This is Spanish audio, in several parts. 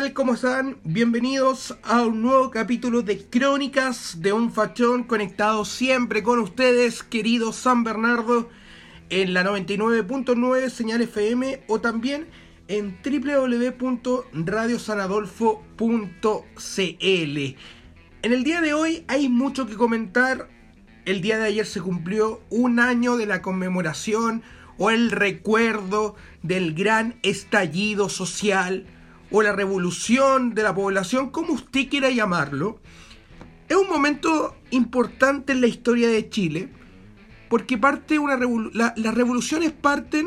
Tal? ¿Cómo están? Bienvenidos a un nuevo capítulo de Crónicas de un Fachón conectado siempre con ustedes, querido San Bernardo, en la 99.9 señal FM o también en www.radiosanadolfo.cl. En el día de hoy hay mucho que comentar. El día de ayer se cumplió un año de la conmemoración o el recuerdo del gran estallido social o la revolución de la población, como usted quiera llamarlo, es un momento importante en la historia de Chile, porque parte una las revoluciones parten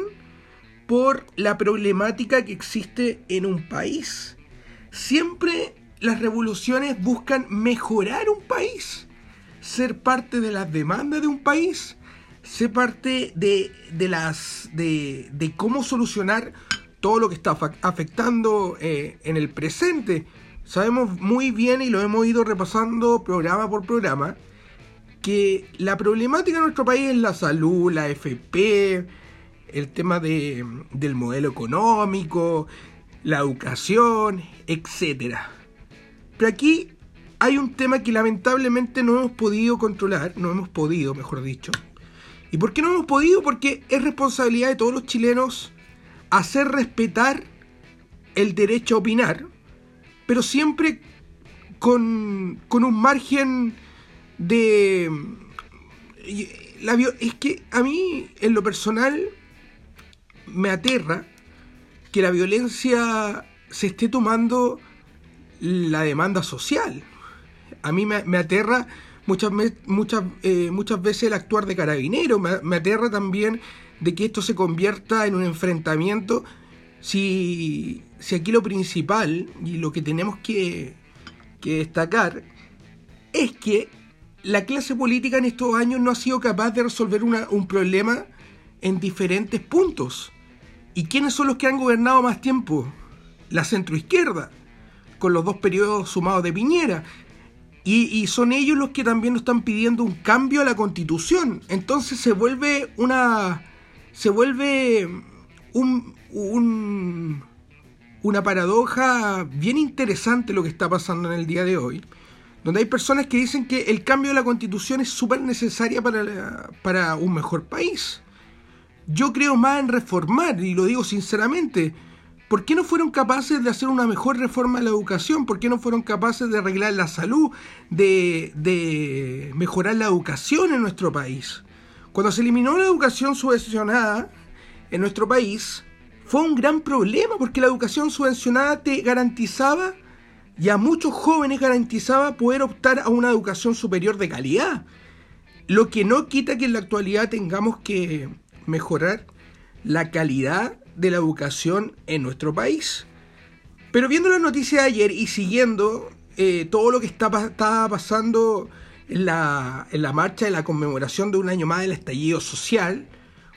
por la problemática que existe en un país. Siempre las revoluciones buscan mejorar un país, ser parte de las demandas de un país, ser parte de, de las, de, de cómo solucionar todo lo que está afectando eh, en el presente. Sabemos muy bien y lo hemos ido repasando programa por programa que la problemática en nuestro país es la salud, la FP, el tema de, del modelo económico, la educación, etc. Pero aquí hay un tema que lamentablemente no hemos podido controlar, no hemos podido, mejor dicho. ¿Y por qué no hemos podido? Porque es responsabilidad de todos los chilenos hacer respetar el derecho a opinar, pero siempre con, un margen de... La, es que a mí, en lo personal, me aterra que la violencia se esté tomando la demanda social. A mí me, aterra muchas, muchas, eh, muchas veces el actuar de carabinero, me aterra también de que esto se convierta en un enfrentamiento si, si aquí lo principal y lo que tenemos que, destacar es que la clase política en estos años no ha sido capaz de resolver un problema en diferentes puntos. ¿Y quiénes son los que han gobernado más tiempo? La centroizquierda, con los dos periodos sumados de Piñera. Y, y, son ellos los que también nos están pidiendo un cambio a la constitución. Entonces se vuelve una, se vuelve un, una paradoja bien interesante lo que está pasando en el día de hoy, donde hay personas que dicen que el cambio de la constitución es súper necesaria para, para un mejor país. Yo creo más en reformar, y lo digo sinceramente. ¿Por qué no fueron capaces de hacer una mejor reforma de la educación? ¿Por qué no fueron capaces de arreglar la salud, de, de mejorar la educación en nuestro país? Cuando se eliminó la educación subvencionada en nuestro país, fue un gran problema porque la educación subvencionada te garantizaba y a muchos jóvenes garantizaba poder optar a una educación superior de calidad. Lo que no quita que en la actualidad tengamos que mejorar la calidad de la educación en nuestro país. Pero viendo la noticia de ayer y siguiendo eh, todo lo que está, estaba pasando en la, en la marcha de la conmemoración de un año más del estallido social.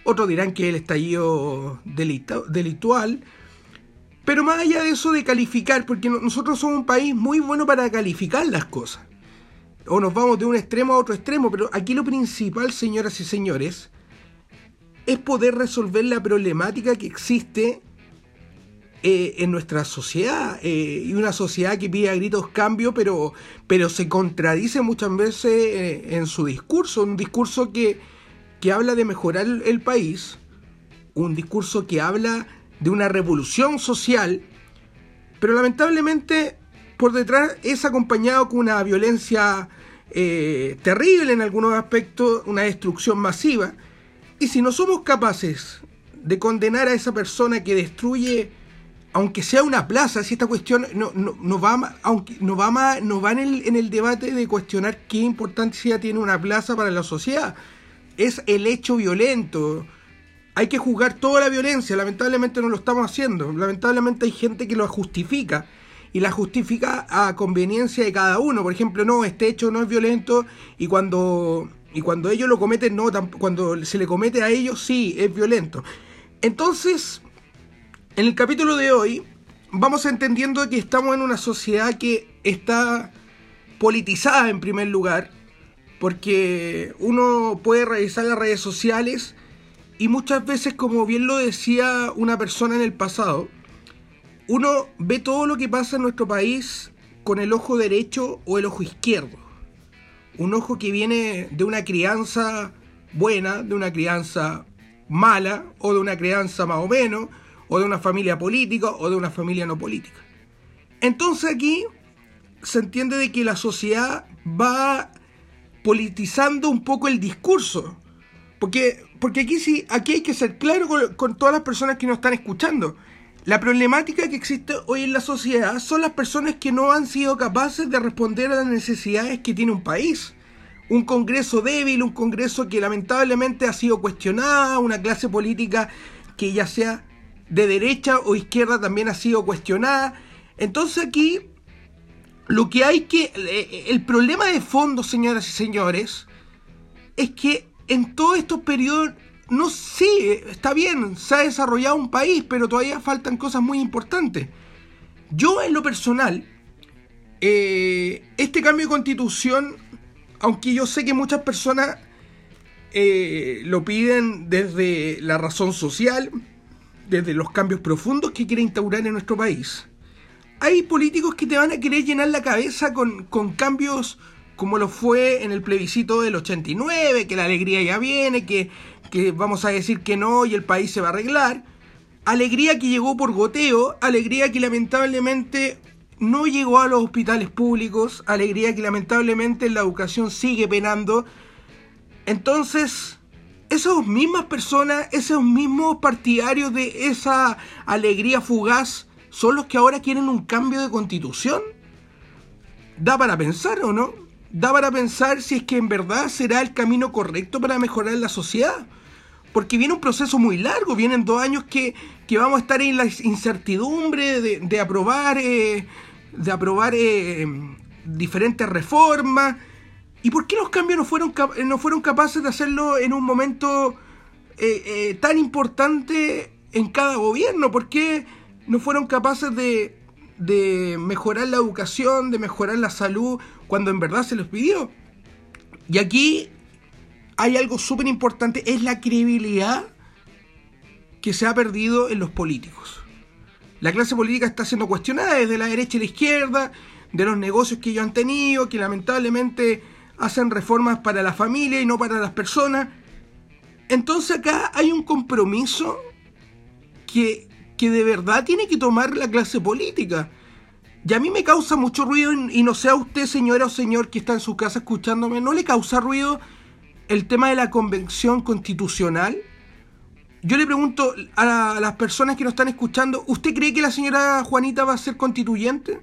Otros dirán que el estallido delitual. Pero más allá de eso de calificar, porque nosotros somos un país muy bueno para calificar las cosas. O nos vamos de un extremo a otro extremo, pero aquí lo principal, señoras y señores, es poder resolver la problemática que existe eh, en nuestra sociedad eh, y una sociedad que pide a gritos cambio pero, pero se contradice muchas veces eh, en su discurso, un discurso que, que habla de mejorar el país, un discurso que habla de una revolución social, pero lamentablemente por detrás es acompañado con una violencia terrible en algunos aspectos, una destrucción masiva, y si no somos capaces de condenar a esa persona que destruye aunque sea una plaza, si esta cuestión no, no, va, aunque, no va, no va en, el, en el debate de cuestionar qué importancia tiene una plaza para la sociedad, es el hecho violento. Hay que juzgar toda la violencia, lamentablemente no lo estamos haciendo, lamentablemente hay gente que lo justifica. y la justifica a conveniencia de cada uno. Por ejemplo, no, este hecho no es violento y cuando, y cuando ellos lo cometen, no, cuando se le comete a ellos, sí, es violento. Entonces, en el capítulo de hoy, vamos entendiendo que estamos en una sociedad que está politizada en primer lugar, porque uno puede revisar las redes sociales y muchas veces, como bien lo decía una persona en el pasado, uno ve todo lo que pasa en nuestro país con el ojo derecho o el ojo izquierdo. Un ojo que viene de una crianza buena, de una crianza mala, o de una crianza más o menos, o de una familia política, o de una familia no política. Entonces aquí se entiende de que la sociedad va politizando un poco el discurso. Porque, porque aquí sí, aquí hay que ser claro con, con todas las personas que nos están escuchando. La problemática que existe hoy en la sociedad son las personas que no han sido capaces de responder a las necesidades que tiene un país. Un Congreso débil, un Congreso que lamentablemente ha sido cuestionada, una clase política que ya sea de derecha o izquierda también ha sido cuestionada. Entonces aquí lo que hay que... Eh, el problema de fondo, señoras y señores, es que en todos estos periodos no sé, está bien, se ha desarrollado un país, pero todavía faltan cosas muy importantes. Yo en lo personal, eh, este cambio de constitución, aunque yo sé que muchas personas eh, lo piden desde la razón social, desde los cambios profundos que quiere instaurar en nuestro país, hay políticos que te van a querer llenar la cabeza con, con cambios como lo fue en el plebiscito del 89, que la alegría ya viene, que que vamos a decir que no y el país se va a arreglar. Alegría que llegó por goteo, alegría que lamentablemente no llegó a los hospitales públicos, alegría que lamentablemente la educación sigue penando. Entonces, esas mismas personas, esos mismos partidarios de esa alegría fugaz, son los que ahora quieren un cambio de constitución. Da para pensar o no? Da para pensar si es que en verdad será el camino correcto para mejorar la sociedad porque viene un proceso muy largo, vienen dos años que, vamos a estar en la incertidumbre de, aprobar, de aprobar eh, eh, diferentes reformas. ¿Y por qué los cambios no fueron, no fueron capaces de hacerlo en un momento eh, tan importante en cada gobierno? ¿Por qué no fueron capaces de, de mejorar la educación, de mejorar la salud, cuando en verdad se les pidió? Y aquí hay algo súper importante, es la credibilidad que se ha perdido en los políticos. La clase política está siendo cuestionada desde la derecha y la izquierda, de los negocios que ellos han tenido, que lamentablemente hacen reformas para la familia y no para las personas. Entonces acá hay un compromiso que, que de verdad tiene que tomar la clase política. Y a mí me causa mucho ruido, y no sea usted, señora o señor, que está en su casa escuchándome, no le causa ruido el tema de la convención constitucional, yo le pregunto a las personas que nos están escuchando, ¿usted cree que la señora Juanita va a ser constituyente?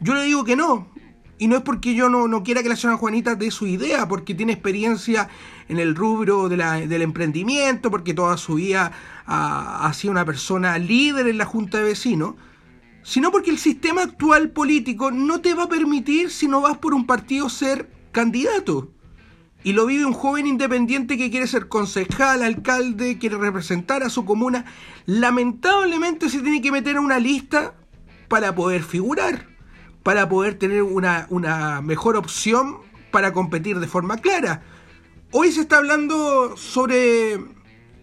Yo le digo que no. Y no es porque yo no, quiera que la señora Juanita dé su idea, porque tiene experiencia en el rubro del emprendimiento, porque toda su vida ha, sido una persona líder en la Junta de Vecinos, sino porque el sistema actual político no te va a permitir, si no vas por un partido, ser candidato. Y lo vive un joven independiente que quiere ser concejal, alcalde, quiere representar a su comuna, lamentablemente se tiene que meter a una lista para poder figurar, para poder tener una, mejor opción para competir de forma clara. Hoy se está hablando sobre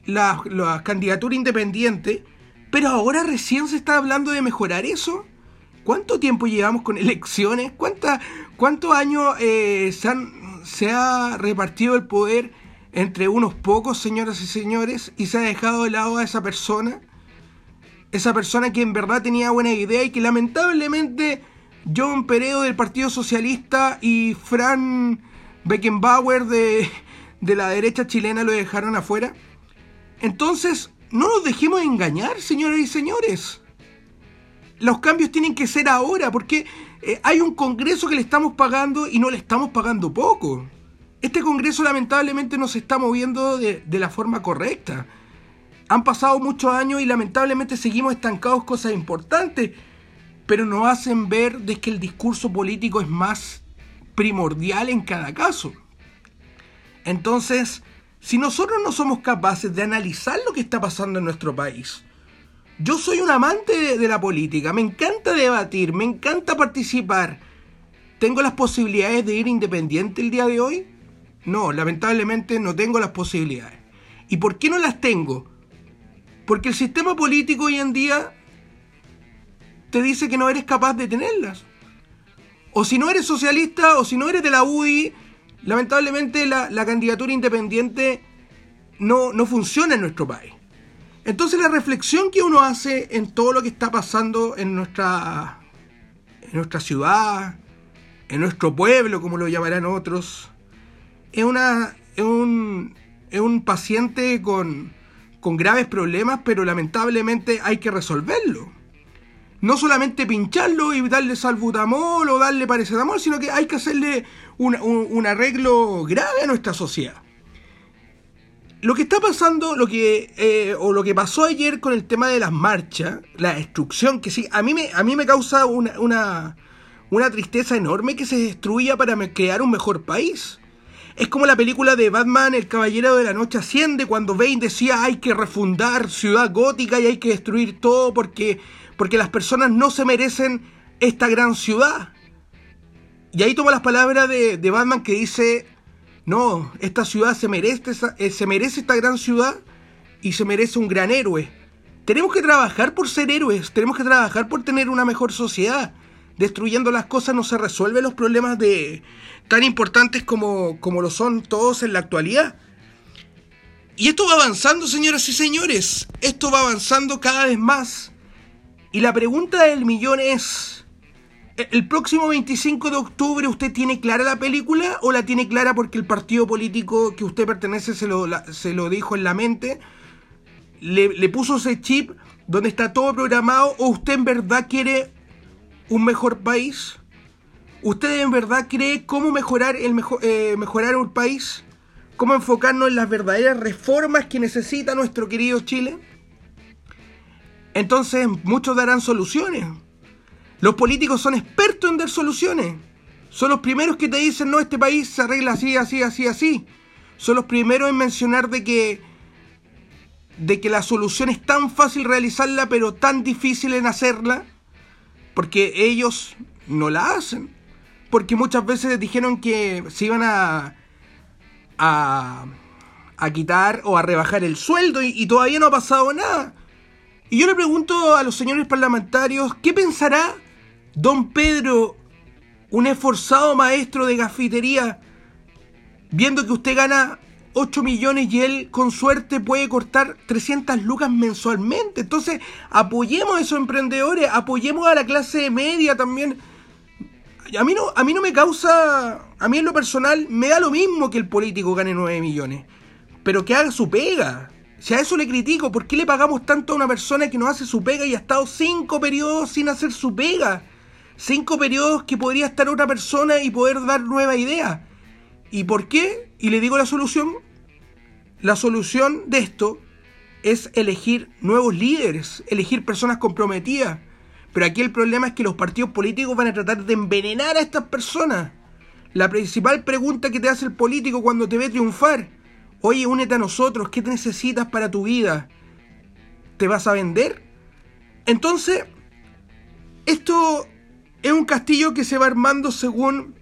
la, candidatura independiente, pero ahora recién se está hablando de mejorar eso. ¿Cuánto tiempo llevamos con elecciones? ¿Cuántos años eh, se se ha repartido el poder entre unos pocos, señoras y señores, y se ha dejado de lado a esa persona, esa persona que en verdad tenía buena idea y que lamentablemente John Peredo del Partido Socialista y Fran Beckenbauer de, de la derecha chilena lo dejaron afuera. Entonces, no nos dejemos engañar, señoras y señores. Los cambios tienen que ser ahora, porque eh, hay un Congreso que le estamos pagando y no le estamos pagando poco. Este Congreso lamentablemente no se está moviendo de, la forma correcta. Han pasado muchos años y lamentablemente seguimos estancados cosas importantes. Pero no hacen ver de que el discurso político es más primordial en cada caso. Entonces, si nosotros no somos capaces de analizar lo que está pasando en nuestro país, yo soy un amante de, la política, me encanta debatir, me encanta participar. ¿Tengo las posibilidades de ir independiente el día de hoy? No, lamentablemente no tengo las posibilidades. ¿Y por qué no las tengo? Porque el sistema político hoy en día te dice que no eres capaz de tenerlas. O si no eres socialista o si no eres de la UDI, lamentablemente la, candidatura independiente no, no funciona en nuestro país. Entonces la reflexión que uno hace en todo lo que está pasando en nuestra, en nuestra ciudad, en nuestro pueblo, como lo llamarán otros, es, una, es, un, es un paciente con, con graves problemas, pero lamentablemente hay que resolverlo. No solamente pincharlo y darle salbutamol o darle paracetamol, sino que hay que hacerle un, un arreglo grave a nuestra sociedad lo que está pasando, lo que, eh, o lo que pasó ayer con el tema de las marchas, la destrucción, que sí, a mí me, a mí me causa una, una, una tristeza enorme que se destruya para crear un mejor país. Es como la película de Batman, El Caballero de la Noche Asciende, cuando Bane decía hay que refundar Ciudad Gótica y hay que destruir todo porque, porque las personas no se merecen esta gran ciudad. Y ahí toma las palabras de, Batman que dice no, esta ciudad se merece, eh, se merece esta gran ciudad y se merece un gran héroe. Tenemos que trabajar por ser héroes, tenemos que trabajar por tener una mejor sociedad. Destruyendo las cosas no se resuelven los problemas de tan importantes como, como lo son todos en la actualidad. Y esto va avanzando, señoras y señores. Esto va avanzando cada vez más. Y la pregunta del millón es, ¿El próximo 25 de octubre usted tiene clara la película o la tiene clara porque el partido político que usted pertenece se lo, se lo dijo en la mente? Le, puso ese chip donde está todo programado o usted en verdad quiere un mejor país? ¿Usted en verdad cree cómo mejorar, el eh, mejorar un país? ¿Cómo enfocarnos en las verdaderas reformas que necesita nuestro querido Chile? Entonces muchos darán soluciones los políticos son expertos en dar soluciones. Son los primeros que te dicen, no, este país se arregla así, así, así, así. Son los primeros en mencionar de que, de que la solución es tan fácil realizarla, pero tan difícil en hacerla, porque ellos no la hacen. Porque muchas veces dijeron que se iban a, a, a quitar o a rebajar el sueldo y, y todavía no ha pasado nada. Y yo le pregunto a los señores parlamentarios, ¿qué pensará Don Pedro, un esforzado maestro de gafitería, viendo que usted gana 8 millones y él con suerte puede cortar 300 lucas mensualmente. Entonces, apoyemos a esos emprendedores, apoyemos a la clase media también. A mí, no, a mí no me causa, a mí en lo personal me da lo mismo que el político gane 9 millones, pero que haga su pega. Si a eso le critico, ¿por qué le pagamos tanto a una persona que no hace su pega y ha estado 5 periodos sin hacer su pega? cinco periodos que podría estar otra persona y poder dar nueva idea. ¿Y por qué? Y le digo la solución. La solución de esto es elegir nuevos líderes, elegir personas comprometidas. Pero aquí el problema es que los partidos políticos van a tratar de envenenar a estas personas. La principal pregunta que te hace el político cuando te ve triunfar, oye, únete a nosotros, ¿qué necesitas para tu vida? ¿Te vas a vender? Entonces, esto es un castillo que se va armando según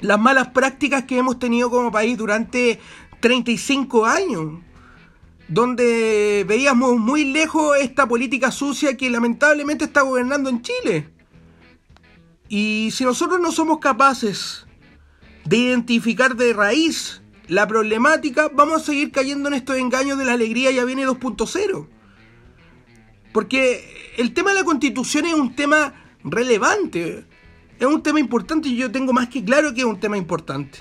las malas prácticas que hemos tenido como país durante 35 años, donde veíamos muy lejos esta política sucia que lamentablemente está gobernando en Chile. Y si nosotros no somos capaces de identificar de raíz la problemática, vamos a seguir cayendo en estos engaños de la alegría ya viene 2.0. Porque el tema de la constitución es un tema relevante. Es un tema importante y yo tengo más que claro que es un tema importante.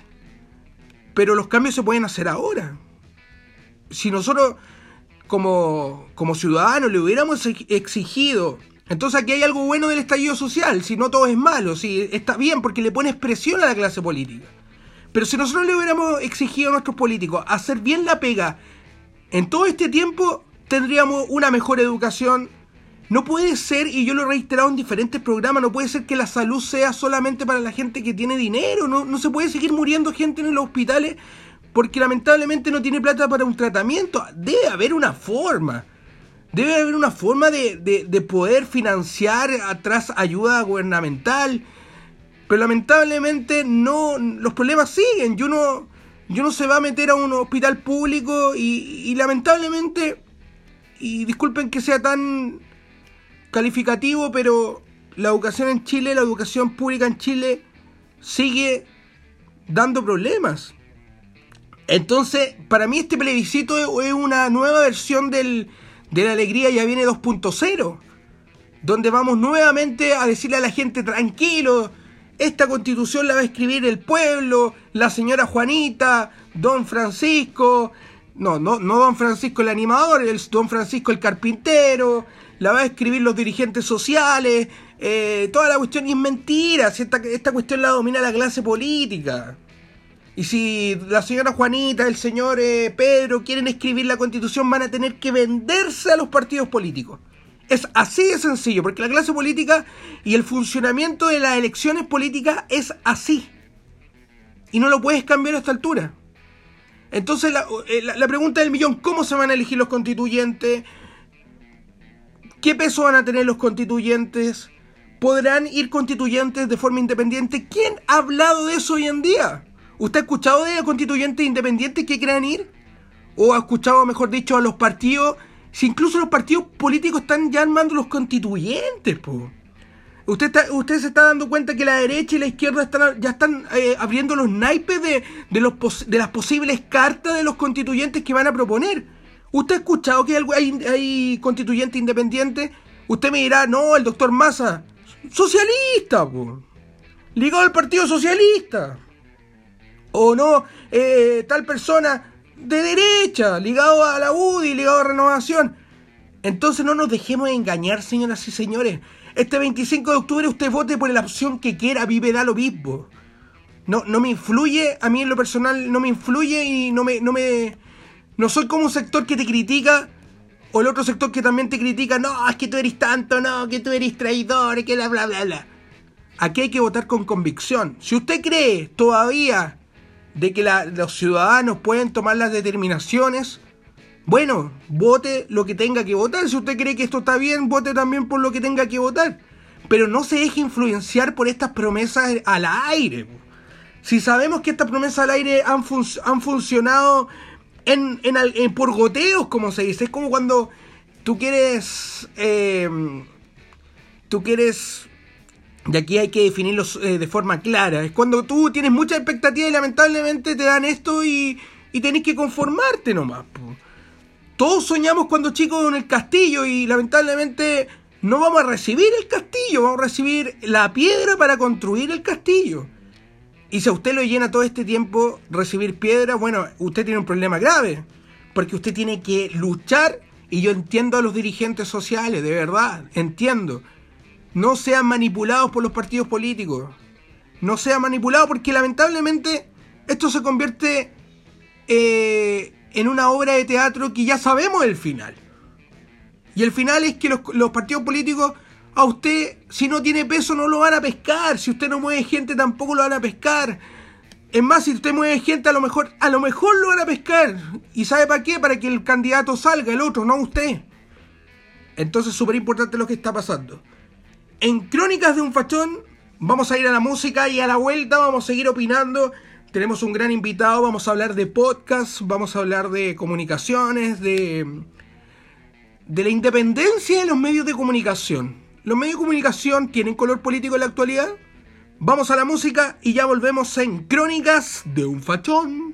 Pero los cambios se pueden hacer ahora. Si nosotros como, como ciudadanos le hubiéramos exigido, entonces aquí hay algo bueno del estallido social, si no todo es malo, si está bien porque le pones presión a la clase política. Pero si nosotros le hubiéramos exigido a nuestros políticos hacer bien la pega en todo este tiempo, tendríamos una mejor educación, No puede ser, y yo lo he reiterado en diferentes programas, no puede ser que la salud sea solamente para la gente que tiene dinero. No, no se puede seguir muriendo gente en los hospitales porque lamentablemente no tiene plata para un tratamiento. Debe haber una forma. Debe haber una forma de, de, poder financiar atrás ayuda gubernamental. Pero lamentablemente no. Los problemas siguen. Yo no. Yo no se va a meter a un hospital público y, y lamentablemente. Y disculpen que sea tan calificativo, pero la educación en Chile, la educación pública en Chile, sigue dando problemas. Entonces, para mí este plebiscito es una nueva versión del, de la alegría ya viene 2.0, donde vamos nuevamente a decirle a la gente tranquilo, esta constitución la va a escribir el pueblo, la señora Juanita, don Francisco, no, no, no don Francisco el animador, el don Francisco el carpintero, la va a escribir los dirigentes sociales, eh, toda la cuestión es mentira, esta, esta cuestión la domina la clase política. Y si la señora Juanita, el señor eh, Pedro quieren escribir la constitución, van a tener que venderse a los partidos políticos. Es así de sencillo, porque la clase política y el funcionamiento de las elecciones políticas es así. Y no lo puedes cambiar a esta altura. Entonces la, eh, la pregunta del millón, ¿cómo se van a elegir los constituyentes? ¿Qué peso van a tener los constituyentes? ¿Podrán ir constituyentes de forma independiente? ¿Quién ha hablado de eso hoy en día? ¿Usted ha escuchado de constituyentes independientes que quieran ir? ¿O ha escuchado, mejor dicho, a los partidos? Si incluso los partidos políticos están ya armando los constituyentes, po. Usted, usted se está dando cuenta que la derecha y la izquierda están, ya están eh, abriendo los naipes de, los, de las posibles cartas de los constituyentes que van a proponer. ¿Usted ha escuchado que hay, constituyentes independientes? Usted me dirá, no, el doctor Massa, socialista, po. ligado al Partido Socialista o no eh, tal persona de derecha, ligado a la UDI, ligado a Renovación. Entonces no nos dejemos engañar, señoras y señores. Este 25 de octubre usted vote por la opción que quiera, vive da lo mismo. No, no me influye, a mí en lo personal no me influye y no me, no me. No soy como un sector que te critica o el otro sector que también te critica, no, es que tú eres tanto, no, que tú eres traidor, que bla, bla, bla, bla. Aquí hay que votar con convicción. Si usted cree todavía de que los ciudadanos pueden tomar las determinaciones, bueno, vote lo que tenga que votar. Si usted cree que esto está bien, vote también por lo que tenga que votar. Pero no se deje influenciar por estas promesas al aire. Si sabemos que estas promesas al aire han, han funcionado en, en, por goteos, como se dice, es como cuando tú quieres... Eh, tú quieres y aquí hay que definirlo eh, de forma clara. Es cuando tú tienes mucha expectativa y lamentablemente te dan esto y, y tenés que conformarte nomás. Todos soñamos cuando chicos en el castillo y lamentablemente no vamos a recibir el castillo, vamos a recibir la piedra para construir el castillo. Y si a usted lo llena todo este tiempo recibir piedra, bueno, usted tiene un problema grave. Porque usted tiene que luchar, y yo entiendo a los dirigentes sociales, de verdad, entiendo no sean manipulados por los partidos políticos. No sean manipulados porque lamentablemente esto se convierte eh, en una obra de teatro que ya sabemos el final. Y el final es que los, partidos políticos a usted, si no tiene peso, no lo van a pescar. Si usted no mueve gente, tampoco lo van a pescar. Es más, si usted mueve gente, a lo mejor, a lo mejor lo van a pescar. ¿Y sabe para qué? Para que el candidato salga, el otro, no usted. Entonces, súper importante lo que está pasando. En Crónicas de un Fachón vamos a ir a la música y a la vuelta vamos a seguir opinando. Tenemos un gran invitado, vamos a hablar de podcast, vamos a hablar de comunicaciones, de, de la independencia de los medios de comunicación. ¿Los medios de comunicación tienen color político en la actualidad? Vamos a la música y ya volvemos en Crónicas de un Fachón.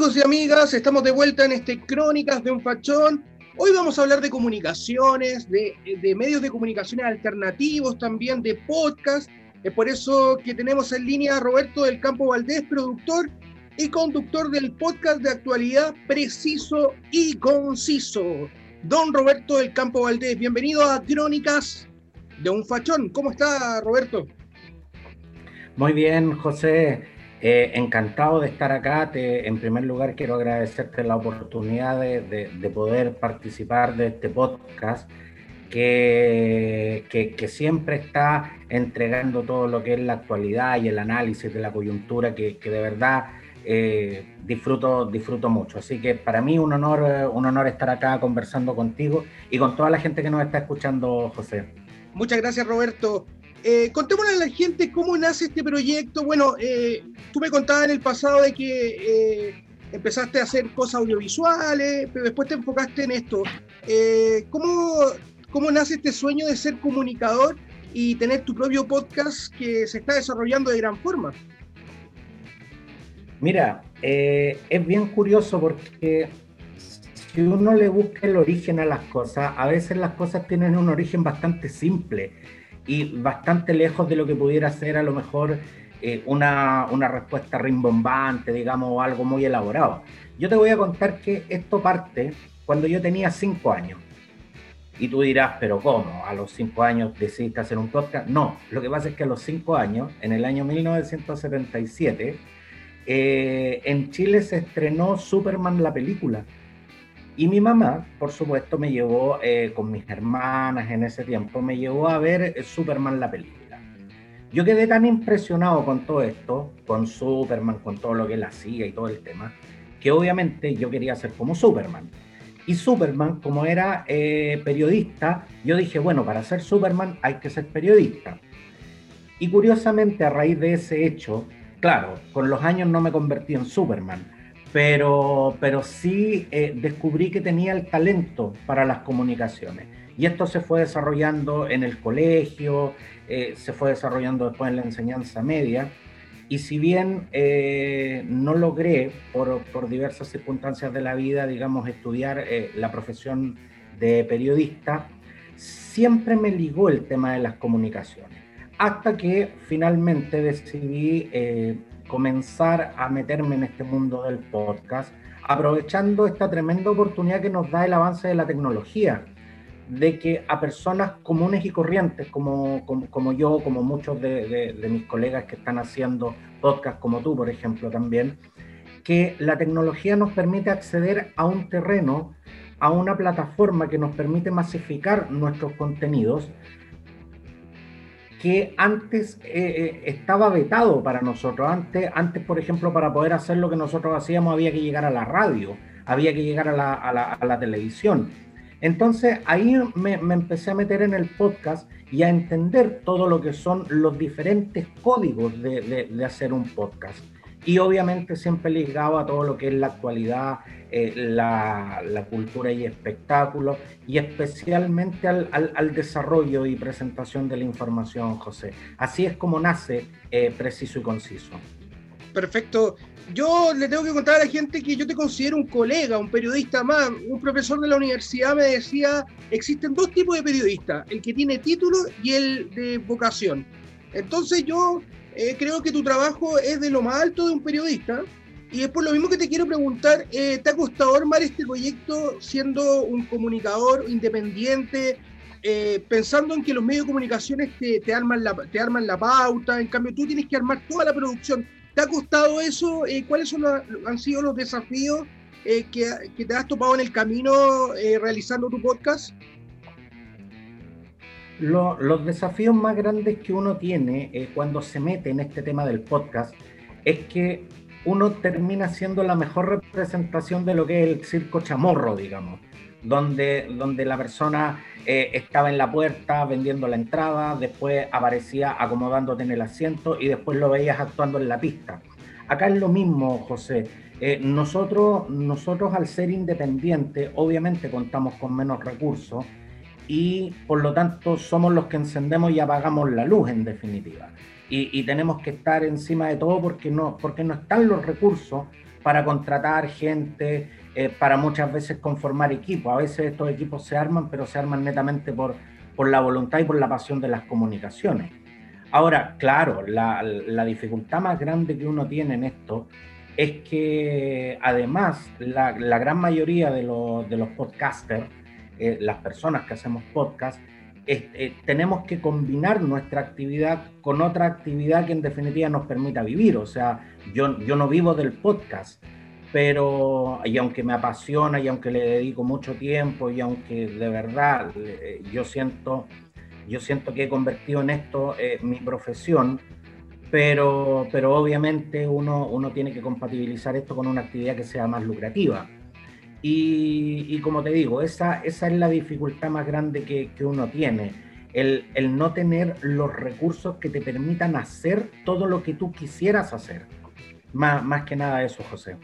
Amigos y amigas, estamos de vuelta en este Crónicas de un Fachón. Hoy vamos a hablar de comunicaciones, de, de medios de comunicación alternativos, también de podcast. Es por eso que tenemos en línea a Roberto del Campo Valdés, productor y conductor del podcast de actualidad preciso y conciso. Don Roberto del Campo Valdés, bienvenido a Crónicas de un Fachón. ¿Cómo está, Roberto? Muy bien, José. Eh, encantado de estar acá. En primer lugar, quiero agradecerte la oportunidad de, poder participar de este podcast que, siempre está entregando todo lo que es la actualidad y el análisis de la coyuntura que, de verdad eh, disfruto, disfruto mucho. Así que para mí un honor, eh, un honor estar acá conversando contigo y con toda la gente que nos está escuchando, José. Muchas gracias, Roberto. Eh, contémosle a la gente cómo nace este proyecto. Bueno, eh, tú me contabas en el pasado de que eh, empezaste a hacer cosas audiovisuales, pero después te enfocaste en esto. Eh, ¿cómo, ¿Cómo nace este sueño de ser comunicador y tener tu propio podcast que se está desarrollando de gran forma? Mira, es bien curioso porque si uno le busca el origen a las cosas, a veces las cosas tienen un origen bastante simple y bastante lejos de lo que pudiera ser a lo mejor eh, una, una respuesta rimbombante, digamos, algo muy elaborado. Yo te voy a contar que esto parte cuando yo tenía cinco años. Y tú dirás, pero ¿cómo? ¿A los cinco años decidiste hacer un podcast? No, lo que pasa es que a los cinco años, en el año 1977, eh, en Chile se estrenó Superman la película. Y mi mamá, por supuesto, me llevó eh, con mis hermanas en ese tiempo, me llevó a ver eh, Superman la película. Yo quedé tan impresionado con todo esto, con Superman, con todo lo que él hacía y todo el tema, que obviamente yo quería ser como Superman. Y Superman, como era eh, periodista, yo dije, bueno, para ser Superman hay que ser periodista. Y curiosamente, a raíz de ese hecho, claro, con los años no me convertí en Superman, pero, pero sí eh, descubrí que tenía el talento para las comunicaciones. Y esto se fue desarrollando en el colegio, eh, se fue desarrollando después en la enseñanza media. Y si bien eh, no logré, por, por, diversas circunstancias de la vida, digamos, estudiar eh, la profesión de periodista, siempre me ligó el tema de las comunicaciones. Hasta que finalmente decidí eh, comenzar a meterme en este mundo del podcast, aprovechando esta tremenda oportunidad que nos da el avance de la tecnología de que a personas comunes y corrientes como, como, como yo, como muchos de, de, de, mis colegas que están haciendo podcast como tú, por ejemplo, también, que la tecnología nos permite acceder a un terreno, a una plataforma que nos permite masificar nuestros contenidos, que antes eh, estaba vetado para nosotros. Antes, antes, por ejemplo, para poder hacer lo que nosotros hacíamos había que llegar a la radio, había que llegar a la, televisión entonces ahí me, empecé a meter en el podcast y a entender todo lo que son los diferentes códigos de, de hacer un podcast. Y obviamente siempre ligado a todo lo que es la actualidad, eh, la, cultura y espectáculos, y especialmente al, al, al, desarrollo y presentación de la información, José. Así es como nace eh, Preciso y Conciso. Perfecto yo le tengo que contar a la gente que yo te considero un colega, un periodista más. Un profesor de la universidad me decía, existen dos tipos de periodistas, el que tiene título y el de vocación. Entonces yo eh, creo que tu trabajo es de lo más alto de un periodista. Y es por lo mismo que te quiero preguntar, eh, ¿te ha costado armar este proyecto siendo un comunicador independiente, eh, pensando en que los medios de comunicaciones te, te, arman la, te arman la pauta, en cambio tú tienes que armar toda la producción? ¿Te ha costado eso? Eh, ¿Cuáles son han sido los desafíos que, que, te has topado en el camino realizando tu podcast? Lo, los desafíos más grandes que uno tiene cuando se mete en este tema del podcast es que uno termina siendo la mejor representación de lo que es el circo chamorro, digamos, donde, donde la persona eh, estaba en la puerta vendiendo la entrada, después aparecía acomodándote en el asiento y después lo veías actuando en la pista. Acá es lo mismo, José. Eh, nosotros, nosotros al ser independientes, obviamente contamos con menos recursos y por lo tanto somos los que encendemos y apagamos la luz en definitiva. Y, y tenemos que estar encima de todo porque no, porque no están los recursos para contratar gente, eh, para muchas veces conformar equipos. A veces estos equipos se arman, pero se arman netamente por, por la voluntad y por la pasión de las comunicaciones. Ahora, claro, la, la dificultad más grande que uno tiene en esto es que además la, la gran mayoría de, lo, de los podcasters, eh, las personas que hacemos podcast, eh, tenemos que combinar nuestra actividad con otra actividad que en definitiva nos permita vivir. O sea, yo, yo no vivo del podcast, pero y aunque me apasiona y aunque le dedico mucho tiempo y aunque de verdad eh, yo siento yo siento que he convertido en esto eh, mi profesión pero, pero obviamente uno, uno tiene que compatibilizar esto con una actividad que sea más lucrativa. Y, como te digo, esa, esa es la dificultad más grande que, que uno tiene, el, el no tener los recursos que te permitan hacer todo lo que tú quisieras hacer. Más, más que nada eso, José.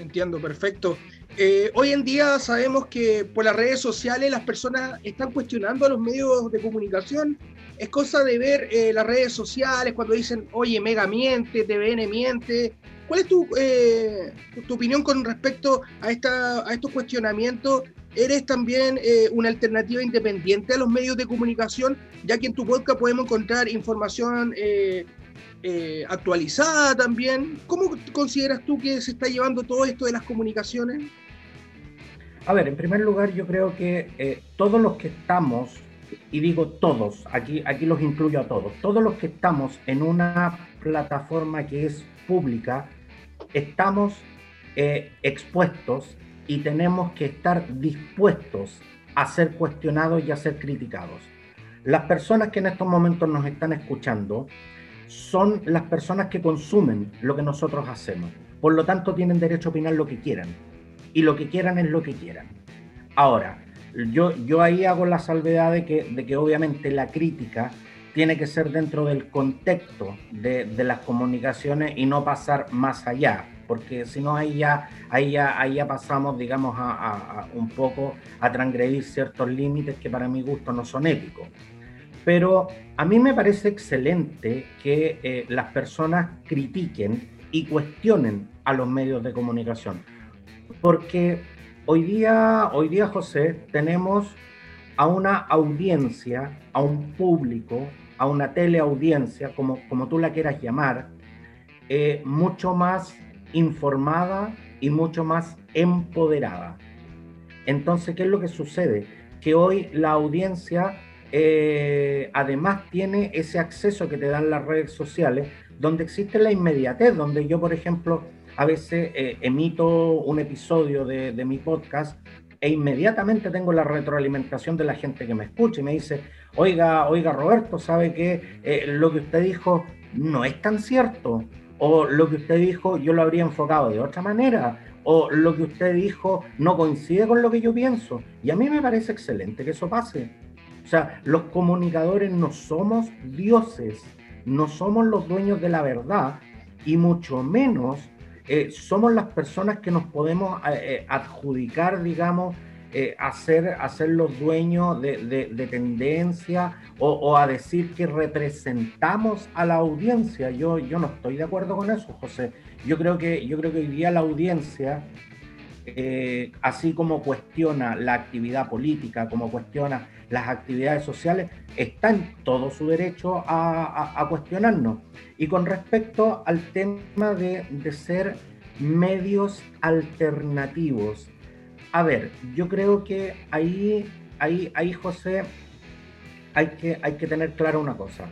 Entiendo, perfecto. Eh, hoy en día sabemos que por las redes sociales las personas están cuestionando a los medios de comunicación. Es cosa de ver eh, las redes sociales cuando dicen, oye, Mega miente, TVN miente. ¿Cuál es tu, eh, tu opinión con respecto a, esta, a estos cuestionamientos? ¿Eres también eh, una alternativa independiente a los medios de comunicación? Ya que en tu podcast podemos encontrar información eh, eh, actualizada también. ¿Cómo consideras tú que se está llevando todo esto de las comunicaciones? A ver, en primer lugar, yo creo que todos los que estamos, y digo todos, aquí, aquí los incluyo a todos, todos los que estamos en una plataforma que es pública, estamos eh, expuestos y tenemos que estar dispuestos a ser cuestionados y a ser criticados. Las personas que en estos momentos nos están escuchando son las personas que consumen lo que nosotros hacemos. Por lo tanto, tienen derecho a opinar lo que quieran. Y lo que quieran es lo que quieran. Ahora, yo, yo ahí hago la salvedad de que, de que obviamente la crítica tiene que ser dentro del contexto de, las comunicaciones y no pasar más allá, porque si no ahí ya, ahí ya, ahí ya pasamos, digamos, a un poco a transgredir ciertos límites que para mi gusto no son éticos. Pero a mí me parece excelente que eh, las personas critiquen y cuestionen a los medios de comunicación, porque hoy día, hoy día José, tenemos a una audiencia, a un público, a una teleaudiencia, como, como tú la quieras llamar, eh, mucho más informada y mucho más empoderada. Entonces, ¿qué es lo que sucede? Que hoy la audiencia eh, además tiene ese acceso que te dan las redes sociales, donde existe la inmediatez, donde yo, por ejemplo, a veces eh, emito un episodio de, de mi podcast e inmediatamente tengo la retroalimentación de la gente que me escucha y me dice, oiga, oiga Roberto, ¿sabe que eh, lo que usted dijo no es tan cierto? O lo que usted dijo yo lo habría enfocado de otra manera, o lo que usted dijo no coincide con lo que yo pienso. Y a mí me parece excelente que eso pase. O sea, los comunicadores no somos dioses, no somos los dueños de la verdad y mucho menos eh, somos las personas que nos podemos eh, eh, adjudicar, digamos, eh, a ser los dueños de, de- de tendencia o, a decir que representamos a la audiencia. Yo, yo no estoy de acuerdo con eso, José. Yo creo que, yo creo que hoy día la audiencia, así como cuestiona la actividad política, como cuestiona las actividades sociales, está en todo su derecho a, cuestionarnos. Y con respecto al tema de, de ser medios alternativos, a ver, yo creo que ahí, ahí, ahí José, hay que, hay que tener clara una cosa.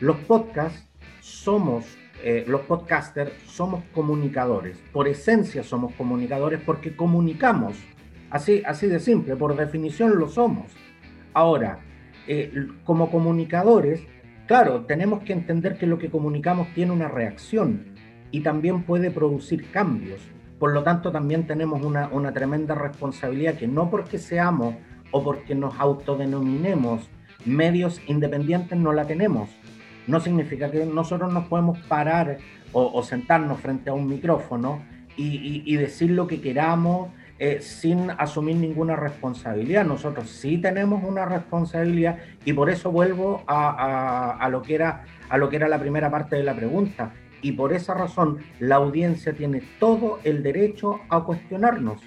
Los podcasts somos, eh, los podcasters somos comunicadores. Por esencia somos comunicadores porque comunicamos. Así, así de simple, por definición lo somos. Ahora, eh, como comunicadores, claro, tenemos que entender que lo que comunicamos tiene una reacción y también puede producir cambios. Por lo tanto, también tenemos una, una tremenda responsabilidad que no porque seamos o porque nos autodenominemos medios independientes no la tenemos. No significa que nosotros nos podemos parar o, sentarnos frente a un micrófono y decir lo que queramos eh, sin asumir ninguna responsabilidad. Nosotros sí tenemos una responsabilidad y por eso vuelvo a, a- a lo que era, a lo que era la primera parte de la pregunta. Y por esa razón la audiencia tiene todo el derecho a cuestionarnos.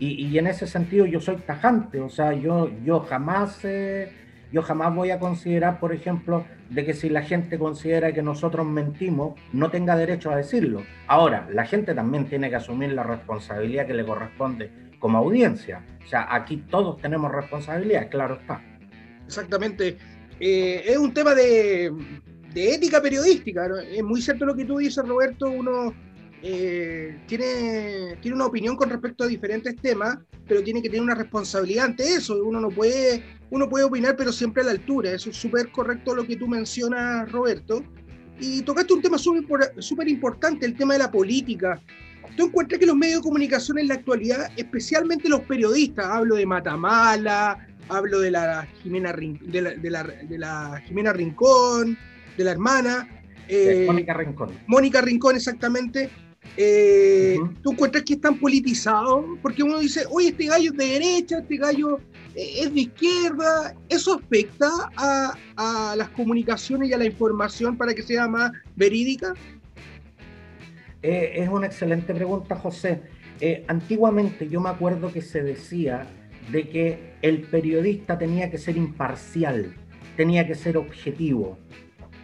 Y, y en ese sentido yo soy tajante, o sea, yo, yo jamás... eh, yo jamás voy a considerar, por ejemplo, de que si la gente considera que nosotros mentimos, no tenga derecho a decirlo. Ahora, la gente también tiene que asumir la responsabilidad que le corresponde como audiencia. O sea, aquí todos tenemos responsabilidad, claro está. Exactamente. Eh, es un tema de, ética periodística. Es muy cierto lo que tú dices, Roberto. Uno eh, tiene, tiene una opinión con respecto a diferentes temas, pero tiene que tener una responsabilidad ante eso. Uno no puede, uno puede opinar, pero siempre a la altura. Eso es súper correcto lo que tú mencionas, Roberto. y tocaste un tema súper importante, el tema de la política. ¿Tú encuentras que los medios de comunicación en la actualidad, especialmente los periodistas, hablo de Matamala, hablo de la Jimena, de la, de la, de la Jimena Rincón, de la hermana. Eh, Mónica Rincón. Mónica Rincón, exactamente. Eh, uh -huh. ¿Tú encuentras que están politizados? Porque uno dice, oye, este gallo es de derecha, este gallo es de izquierda. ¿Eso afecta a, a, las comunicaciones y a la información para que sea más verídica? Eh, es una excelente pregunta, José. Eh, antiguamente yo me acuerdo que se decía de que el periodista tenía que ser imparcial, tenía que ser objetivo.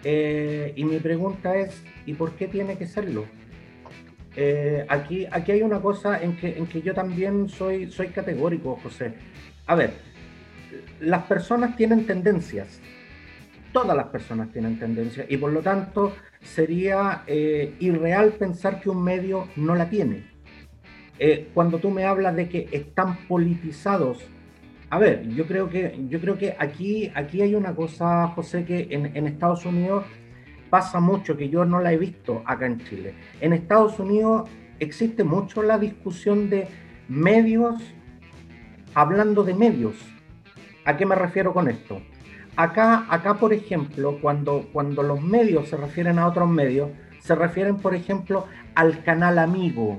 Eh, y mi pregunta es, ¿y por qué tiene que serlo? Aquí, aquí hay una cosa en que, en que yo también soy, soy categórico, José. A ver, las personas tienen tendencias, todas las personas tienen tendencias, y por lo tanto sería eh, irreal pensar que un medio no la tiene. Eh, cuando tú me hablas de que están politizados, a ver, yo creo que, yo creo que aquí, aquí hay una cosa, José, que en, en Estados Unidos pasa mucho, que yo no la he visto acá en Chile. En Estados Unidos existe mucho la discusión de medios hablando de medios. ¿A qué me refiero con esto? Acá, acá por ejemplo, cuando, cuando los medios se refieren a otros medios, se refieren, por ejemplo, al canal amigo,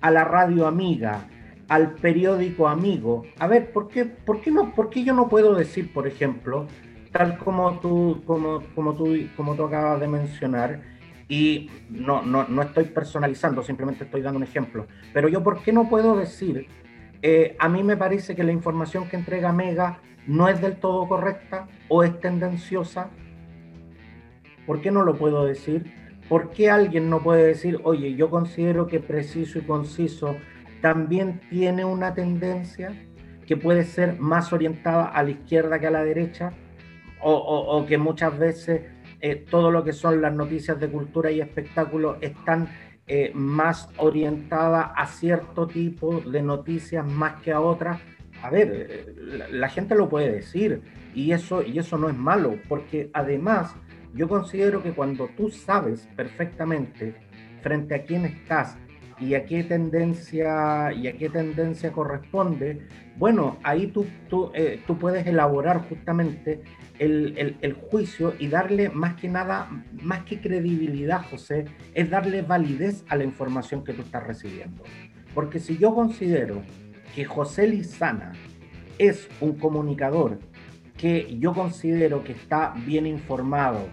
a la radio amiga, al periódico amigo. A ver, ¿por qué, por qué, no, por qué yo no puedo decir, por ejemplo, tal como tú, como, como tú, como tú acabas de mencionar, y no, no, no estoy personalizando, simplemente estoy dando un ejemplo, pero yo, ¿por qué no puedo decir, eh, a mí me parece que la información que entrega Mega no es del todo correcta o es tendenciosa? ¿Por qué no lo puedo decir? ¿Por qué alguien no puede decir, oye, yo considero que preciso y conciso también tiene una tendencia que puede ser más orientada a la izquierda que a la derecha? O, que muchas veces eh, todo lo que son las noticias de cultura y espectáculo están eh, más orientadas a cierto tipo de noticias más que a otras. A ver, la, la gente lo puede decir y eso, y eso no es malo, porque además yo considero que cuando tú sabes perfectamente frente a quién estás y a qué tendencia y a qué tendencia corresponde, bueno, ahí tú, tú, eh, tú puedes elaborar justamente el, el, juicio y darle más que nada, más que credibilidad, José, es darle validez a la información que tú estás recibiendo. Porque si yo considero que José Lizana es un comunicador que yo considero que está bien informado,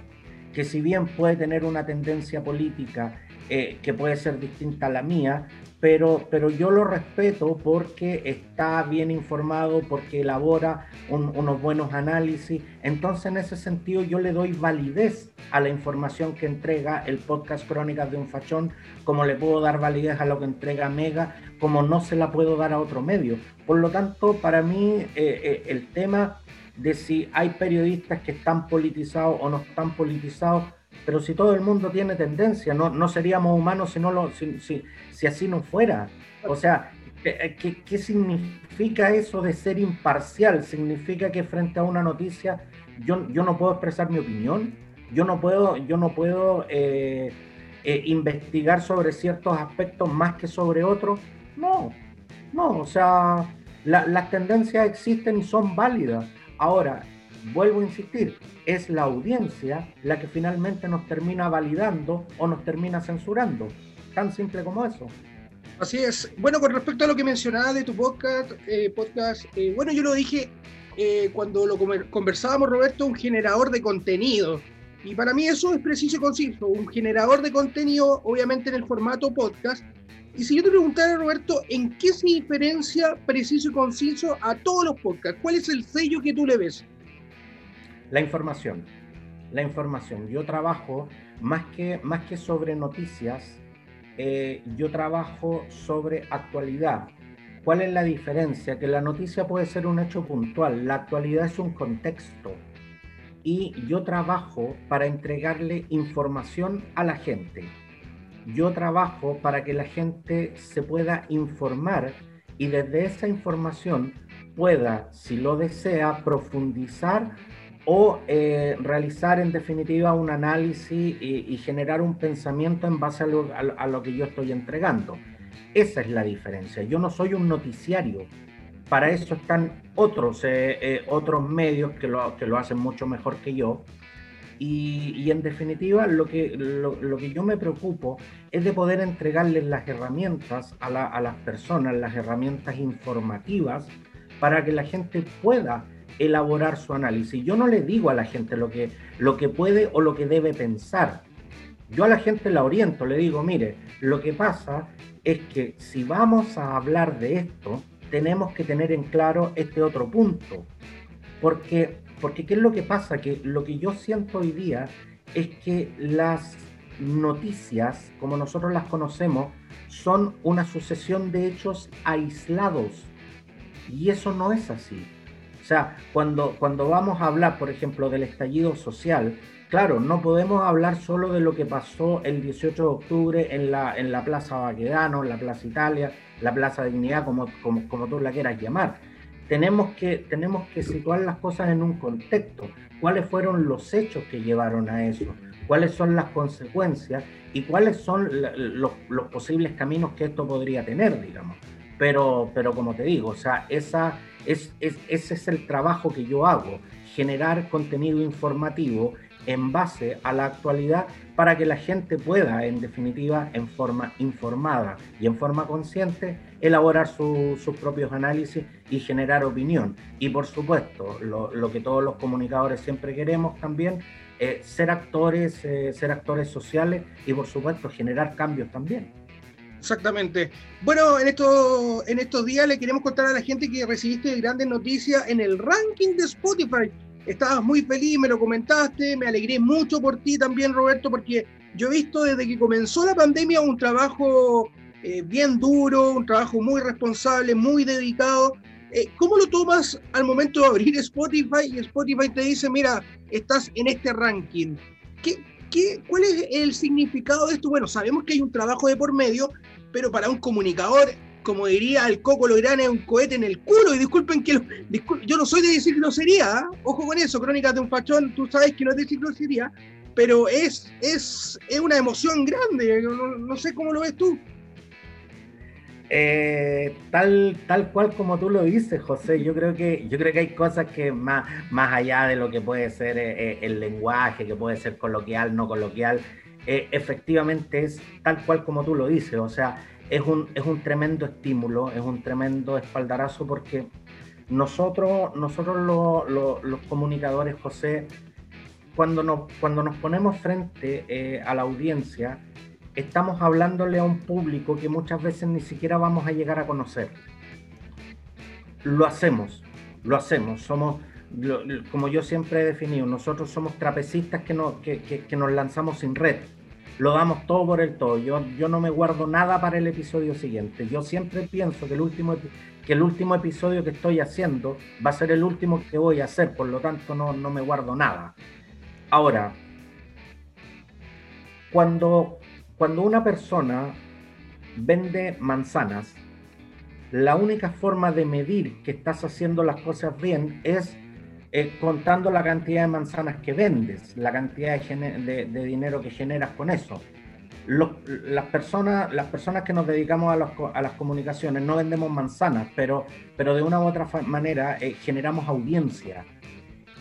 que si bien puede tener una tendencia política eh, que puede ser distinta a la mía, pero, pero yo lo respeto porque está bien informado, porque elabora un, unos buenos análisis. Entonces, en ese sentido, yo le doy validez a la información que entrega el podcast Crónicas de un Fachón, como le puedo dar validez a lo que entrega Mega, como no se la puedo dar a otro medio. Por lo tanto, para mí, eh, eh, el tema de si hay periodistas que están politizados o no están politizados, pero si todo el mundo tiene tendencia, no, no seríamos humanos si, no lo, si, si, si así no fuera. O sea, ¿qué, ¿qué, significa eso de ser imparcial? ¿Significa que frente a una noticia yo, yo no puedo expresar mi opinión? ¿Yo no puedo, yo no puedo eh, eh, investigar sobre ciertos aspectos más que sobre otros? No, no, o sea, la, las tendencias existen y son válidas. Ahora, vuelvo a insistir, es la audiencia la que finalmente nos termina validando o nos termina censurando. Tan simple como eso. Así es. Bueno, con respecto a lo que mencionabas de tu podcast, eh, podcast eh, bueno, yo lo dije eh, cuando lo conversábamos, Roberto, un generador de contenido. Y para mí eso es preciso y conciso, un generador de contenido, obviamente en el formato podcast. Y si yo te preguntara, Roberto, ¿en qué se diferencia preciso y conciso a todos los podcasts? ¿Cuál es el sello que tú le ves? La información. La información. Yo trabajo más que, más que sobre noticias, eh, yo trabajo sobre actualidad. ¿Cuál es la diferencia? Que la noticia puede ser un hecho puntual, la actualidad es un contexto. Y yo trabajo para entregarle información a la gente. Yo trabajo para que la gente se pueda informar y desde esa información pueda, si lo desea, profundizar o eh, realizar en definitiva un análisis y, generar un pensamiento en base a lo, que yo estoy entregando. Esa es la diferencia. Yo no soy un noticiario. Para eso están otros, eh, eh, otros medios que lo, que lo hacen mucho mejor que yo. Y, en definitiva, lo que, lo, que yo me preocupo es de poder entregarles las herramientas a las personas, las herramientas informativas, para que la gente pueda elaborar su análisis. Yo no le digo a la gente lo que, lo que puede o lo que debe pensar. Yo a la gente la oriento, le digo, mire, lo que pasa es que si vamos a hablar de esto, tenemos que tener en claro este otro punto. Porque, porque ¿qué es lo que pasa? Que lo que yo siento hoy día es que las noticias, como nosotros las conocemos, son una sucesión de hechos aislados. Y eso no es así. Sea, cuando, cuando vamos a hablar, por ejemplo, del estallido social, claro, no podemos hablar solo de lo que pasó el 18 de octubre en la, en la Plaza Baquedano, en la Plaza Italia, la Plaza Dignidad, como, como, como tú la quieras llamar. Tenemos que, tenemos que situar las cosas en un contexto. ¿Cuáles fueron los hechos que llevaron a eso? ¿Cuáles son las consecuencias? ¿Y cuáles son los, los posibles caminos que esto podría tener, digamos? Pero, pero como te digo, o sea, esa, es, es, ese es el trabajo que yo hago, generar contenido informativo en base a la actualidad para que la gente pueda, en definitiva, en forma informada y en forma consciente, elaborar su, sus propios análisis y generar opinión. Y por supuesto, lo, lo que todos los comunicadores siempre queremos también, eh, ser actores, eh, ser actores sociales y por supuesto generar cambios también. Exactamente. Bueno, en, esto, en estos días le queremos contar a la gente que recibiste grandes noticias en el ranking de Spotify estabas muy feliz, me lo comentaste, me alegré mucho por ti también, Roberto, porque yo he visto desde que comenzó la pandemia un trabajo eh, bien duro, un trabajo muy responsable, muy dedicado. Eh, ¿Cómo lo tomas al momento de abrir Spotify y Spotify te dice, mira, estás en este ranking? ¿Qué, qué, ¿Cuál es el significado de esto? Bueno, sabemos que hay un trabajo de por medio, pero para un comunicador como diría el Coco es un cohete en el culo. Y disculpen que lo, discul yo no soy de decir grosería, ¿eh? ojo con eso, Crónicas de un Fachón, tú sabes que no es decir grosería, pero es, es, es una emoción grande. No, no, sé cómo lo ves tú. Eh, tal, tal cual como tú lo dices, José, yo creo que, yo creo que hay cosas que más, más allá de lo que puede ser eh, el lenguaje, que puede ser coloquial, no coloquial, eh, efectivamente es tal cual como tú lo dices. O sea, es un, es un tremendo estímulo, es un tremendo espaldarazo porque nosotros, nosotros lo, los comunicadores, José, cuando nos, cuando nos ponemos frente eh, a la audiencia, estamos hablándole a un público que muchas veces ni siquiera vamos a llegar a conocer. Lo hacemos, lo hacemos, somos, como yo siempre he definido, nosotros somos trapecistas que, no, que, que nos lanzamos sin red lo damos todo por el todo. Yo, yo no me guardo nada para el episodio siguiente. Yo siempre pienso que el, último, que el último episodio que estoy haciendo va a ser el último que voy a hacer, por lo tanto no, no me guardo nada. Ahora, cuando, cuando una persona vende manzanas, la única forma de medir que estás haciendo las cosas bien es eh, contando la cantidad de manzanas que vendes, la cantidad de, de, de dinero que generas con eso. Las, personas, las personas que nos dedicamos a, los, a, las comunicaciones no vendemos manzanas, pero, pero de una u otra manera eh, generamos audiencia.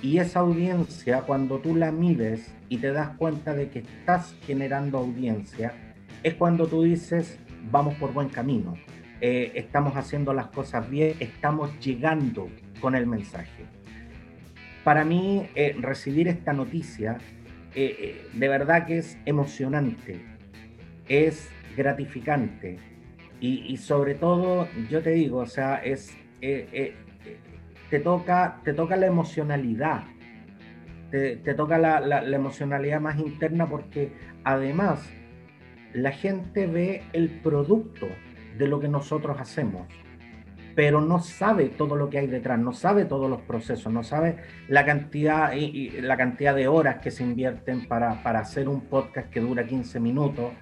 Y esa audiencia, cuando tú la mides y te das cuenta de que estás generando audiencia, es cuando tú dices, vamos por buen camino, eh, estamos haciendo las cosas bien, estamos llegando con el mensaje. Para mí eh, recibir esta noticia eh, de verdad que es emocionante, es gratificante y, y, sobre todo, yo te digo, o sea, es, te, toca, te toca la emocionalidad, te, te toca la, la, la emocionalidad más interna porque además la gente ve el producto de lo que nosotros hacemos pero no sabe todo lo que hay detrás, no sabe todos los procesos, no sabe la cantidad, y, y la cantidad de horas que se invierten para, para, hacer un podcast que dura 15 minutos,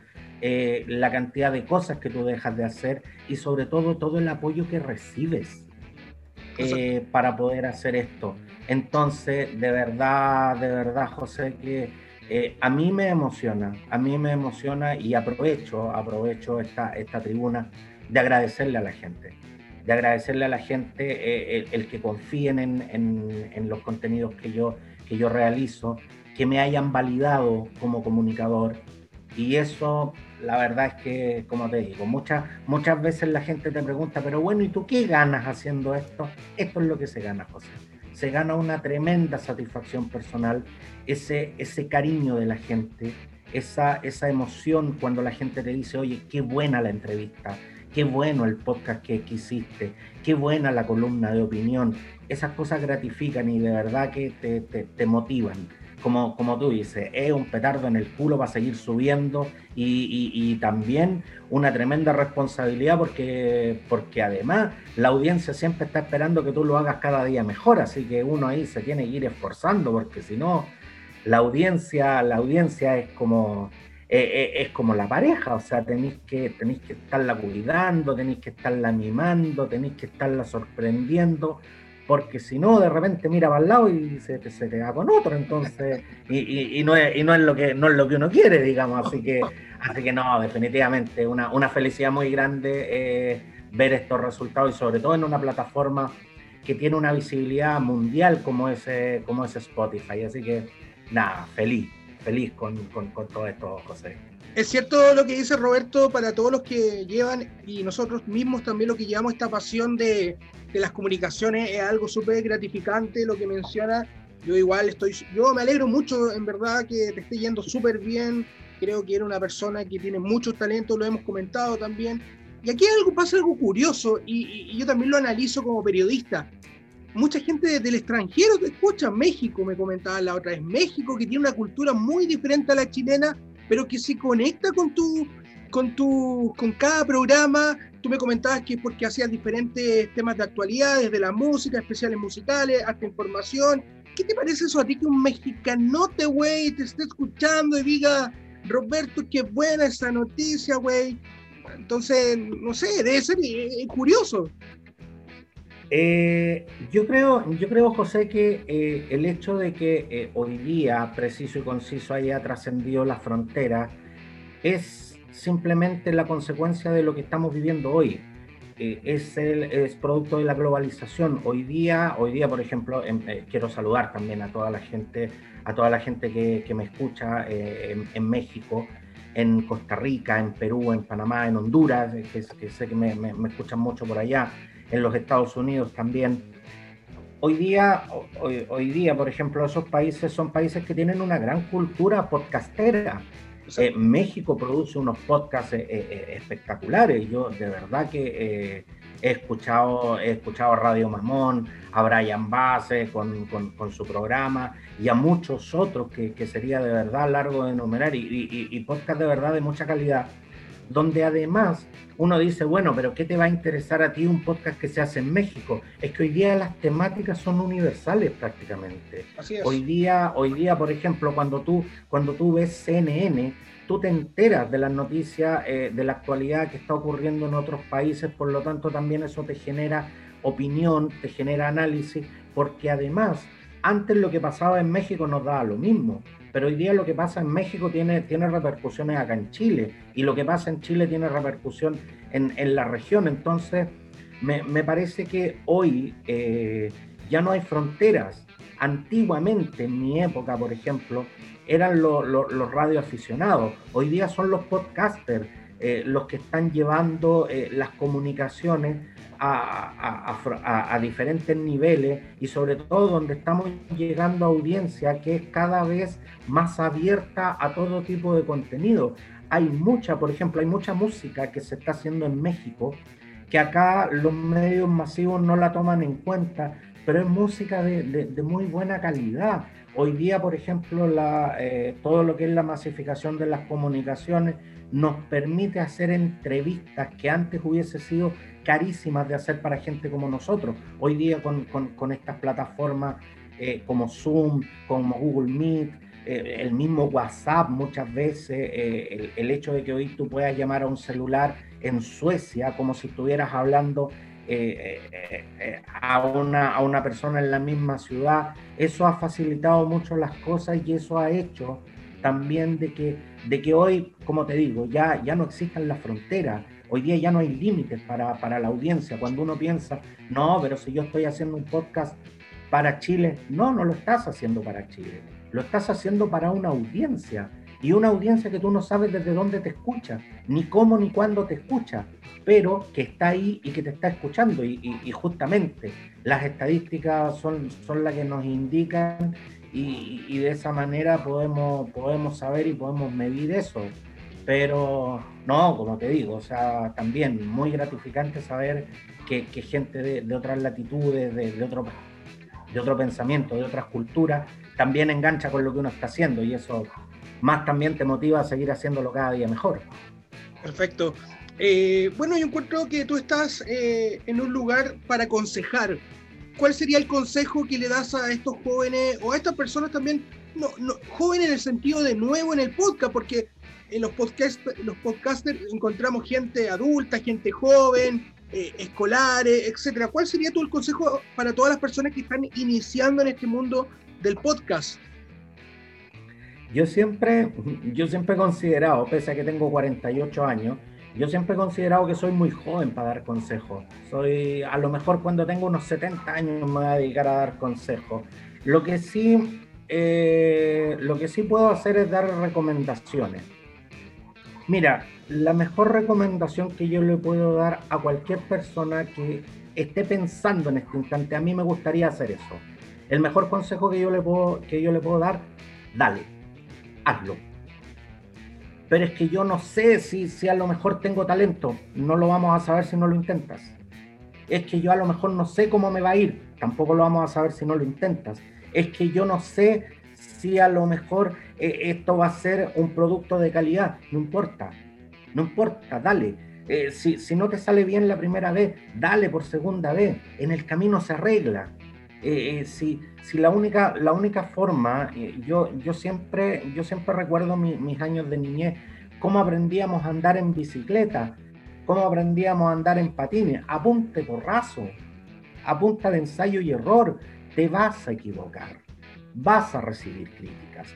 eh, la cantidad de cosas que tú dejas de hacer y sobre todo todo el apoyo que recibes eh, para poder hacer esto. Entonces, de verdad, de verdad, José, que eh, a mí me emociona, a mí me emociona y aprovecho, aprovecho esta, esta tribuna de agradecerle a la gente, de agradecerle a la gente eh, el, que confíen en, en, en, los contenidos que yo, que yo realizo, que me hayan validado como comunicador. Y eso, la verdad es que, como te digo, muchas, muchas veces la gente te pregunta, pero bueno, ¿y tú qué ganas haciendo esto? Esto es lo que se gana, José se gana una tremenda satisfacción personal, ese, ese cariño de la gente, esa, esa emoción cuando la gente te dice, oye, qué buena la entrevista, qué bueno el podcast que, que hiciste, qué buena la columna de opinión. Esas cosas gratifican y de verdad que te, te, te motivan como, como tú dices, es un petardo en el culo para seguir subiendo y, y, también una tremenda responsabilidad porque, porque además la audiencia siempre está esperando que tú lo hagas cada día mejor, así que uno ahí se tiene que ir esforzando porque si no, la audiencia, la audiencia es como... es como la pareja, o sea, tenéis que, tenéis que estarla cuidando, tenéis que estarla mimando, tenéis que estarla sorprendiendo, porque si no, de repente mira para el lado y se, se queda con otro, entonces, y, y, y, no es, y no es lo que no es lo que uno quiere, digamos, así que, así que no, definitivamente, una, una felicidad muy grande eh, ver estos resultados y sobre todo en una plataforma que tiene una visibilidad mundial como es, como es Spotify, así que nada, feliz, feliz con, con, con todo esto, José. Es cierto lo que dice Roberto para todos los que llevan y nosotros mismos también lo que llevamos esta pasión de, las comunicaciones es algo súper gratificante lo que menciona. Yo igual estoy, yo me alegro mucho en verdad que te esté yendo súper bien. Creo que era una persona que tiene mucho talento, lo hemos comentado también. Y aquí algo, pasa algo curioso y yo también lo analizo como periodista. Mucha gente del extranjero te escucha, México me comentaba la otra vez, México que tiene una cultura muy diferente a la chilena, pero que se conecta con tu, con tu, con cada programa. Tú me comentabas que es porque hacías diferentes temas de actualidad, desde la música, especiales musicales, hasta información. ¿Qué te parece eso a ti que un mexicanote, güey, te esté escuchando y diga, Roberto, qué buena esa noticia, güey? Entonces, no sé, debe ser eh, curioso. Eh, yo, creo, yo creo, José, que eh, el hecho de que eh, hoy día, preciso y conciso, haya trascendido las fronteras es simplemente la consecuencia de lo que estamos viviendo hoy. Eh, es, el, es producto de la globalización. Hoy día, hoy día por ejemplo, en, quiero saludar también a toda la gente, a toda la gente que, que me escucha en, en México en Costa Rica, en Perú, en Panamá, en Honduras, que, que sé que me, me, me, escuchan mucho por allá, en los Estados Unidos también. Hoy día, hoy, hoy, día, por ejemplo, esos países son países que tienen una gran cultura podcastera. Eh, México produce unos podcasts eh, eh, espectaculares. Yo de verdad que he, escuchado, he escuchado a Radio Mamón, a Brian Base con, con, con, su programa y a muchos otros que, que, sería de verdad largo de enumerar y, y, y podcast de verdad de mucha calidad donde además uno dice, bueno, pero ¿qué te va a interesar a ti un podcast que se hace en México? Es que hoy día las temáticas son universales prácticamente. Hoy día, hoy día, por ejemplo, cuando tú, cuando tú ves CNN, tú te enteras de las noticias eh, de la actualidad que está ocurriendo en otros países, por lo tanto también eso te genera opinión, te genera análisis, porque además antes lo que pasaba en México nos daba lo mismo, pero hoy día lo que pasa en México tiene, tiene repercusiones acá en Chile y lo que pasa en Chile tiene repercusión en, en la región. Entonces, me, me parece que hoy eh, ya no hay fronteras. Antiguamente, en mi época, por ejemplo, eran lo, lo, los radioaficionados, hoy día son los podcasters eh, los que están llevando eh, las comunicaciones a, diferentes niveles y sobre todo donde estamos llegando a audiencia que es cada vez más abierta a todo tipo de contenido. Hay mucha, por ejemplo, hay mucha música que se está haciendo en México que acá los medios masivos no la toman en cuenta, pero es música de muy buena calidad. Hoy día, por ejemplo, la, eh, todo lo que es la masificación de las comunicaciones nos permite hacer entrevistas que antes hubiese sido carísimas de hacer para gente como nosotros. Hoy día con, con, con estas plataformas eh, como Zoom, como Google Meet, eh, el mismo WhatsApp muchas veces, eh, el, el, hecho de que hoy tú puedas llamar a un celular en Suecia como si estuvieras hablando eh, eh, eh, a, una, a una persona en la misma ciudad. Eso ha facilitado mucho las cosas y eso ha hecho también de que, de que hoy, como te digo, ya, ya no existen las fronteras. Hoy día ya no hay límites para, para la audiencia. Cuando uno piensa, no, pero si yo estoy haciendo un podcast para Chile, no, no lo estás haciendo para Chile. Lo estás haciendo para una audiencia y una audiencia que tú no sabes desde dónde te escucha, ni cómo ni cuándo te escucha, pero que está ahí y que te está escuchando. Y, justamente las estadísticas son, son las que nos indican y, y de esa manera podemos, podemos saber y podemos medir eso. Pero no, como te digo, o sea, también muy gratificante saber que, gente de, otras latitudes, de, otro, de otro pensamiento, de otras culturas, también engancha con lo que uno está haciendo y eso más también te motiva a seguir haciéndolo cada día mejor. Perfecto. Eh, bueno, yo encuentro que tú estás eh, en un lugar para aconsejar. ¿Cuál sería el consejo que le das a estos jóvenes o a estas personas también, no, no, jóvenes en el sentido de nuevo en el podcast? Porque en los, podcast, los podcasters encontramos gente adulta, gente joven, eh, escolares, etcétera. ¿Cuál sería tu el consejo para todas las personas que están iniciando en este mundo del podcast? Yo siempre, yo siempre he considerado, pese a que tengo 48 años, yo siempre he considerado que soy muy joven para dar consejos. Soy, a lo mejor cuando tengo unos 70 años me voy a dedicar a dar consejos. Lo que sí, eh, lo que sí puedo hacer es dar recomendaciones. Mira, la mejor recomendación que yo le puedo dar a cualquier persona que esté pensando en este instante, a mí me gustaría hacer eso. El mejor consejo que yo le puedo, que yo le puedo dar, dale, hazlo. Pero es que yo no sé si, si a lo mejor tengo talento, no lo vamos a saber si no lo intentas. Es que yo a lo mejor no sé cómo me va a ir, tampoco lo vamos a saber si no lo intentas. Es que yo no sé si a lo mejor eh, esto va a ser un producto de calidad, no importa, no importa, dale. Eh, si, si no te sale bien la primera vez, dale por segunda vez, en el camino se arregla. Eh, si, si la única, la única forma, yo, yo, siempre, yo siempre recuerdo mi- mis años de niñez, cómo aprendíamos a andar en bicicleta, cómo aprendíamos a andar en patines, apunte porrazo, a punta de ensayo y error, te vas a equivocar, vas a recibir críticas,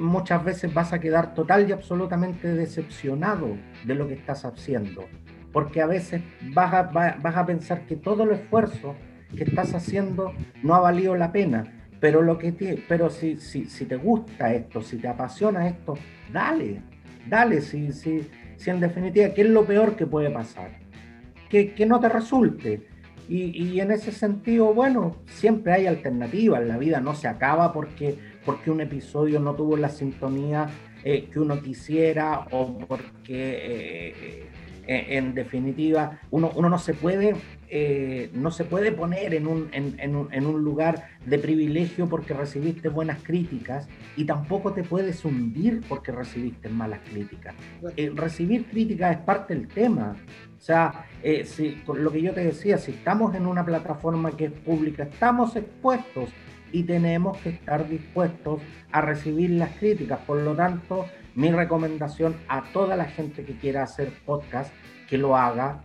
muchas veces vas a quedar total y absolutamente decepcionado de lo que estás haciendo, porque a veces vas a, va- vas a pensar que todo el esfuerzo que estás haciendo no ha valido la pena, pero, lo que te- pero si, si, si te gusta esto, si te apasiona esto, dale, dale, si, si, si en definitiva, ¿qué es lo peor que puede pasar? Que, que no te resulte. Y, y en ese sentido, bueno, siempre hay alternativas, la vida no se acaba porque, porque un episodio no tuvo la sintonía eh, que uno quisiera o porque... eh, eh, en definitiva, uno, uno no se puede, eh, no se puede poner en un, en, en un- en un lugar de privilegio porque recibiste buenas críticas y tampoco te puedes hundir porque recibiste malas críticas. Recibir críticas es parte del tema. O sea, eh, lo que yo te decía, si estamos en una plataforma que es pública, estamos expuestos y tenemos que estar dispuestos a recibir las críticas. Por lo tanto, mi recomendación a toda la gente que quiera hacer podcast, que lo haga.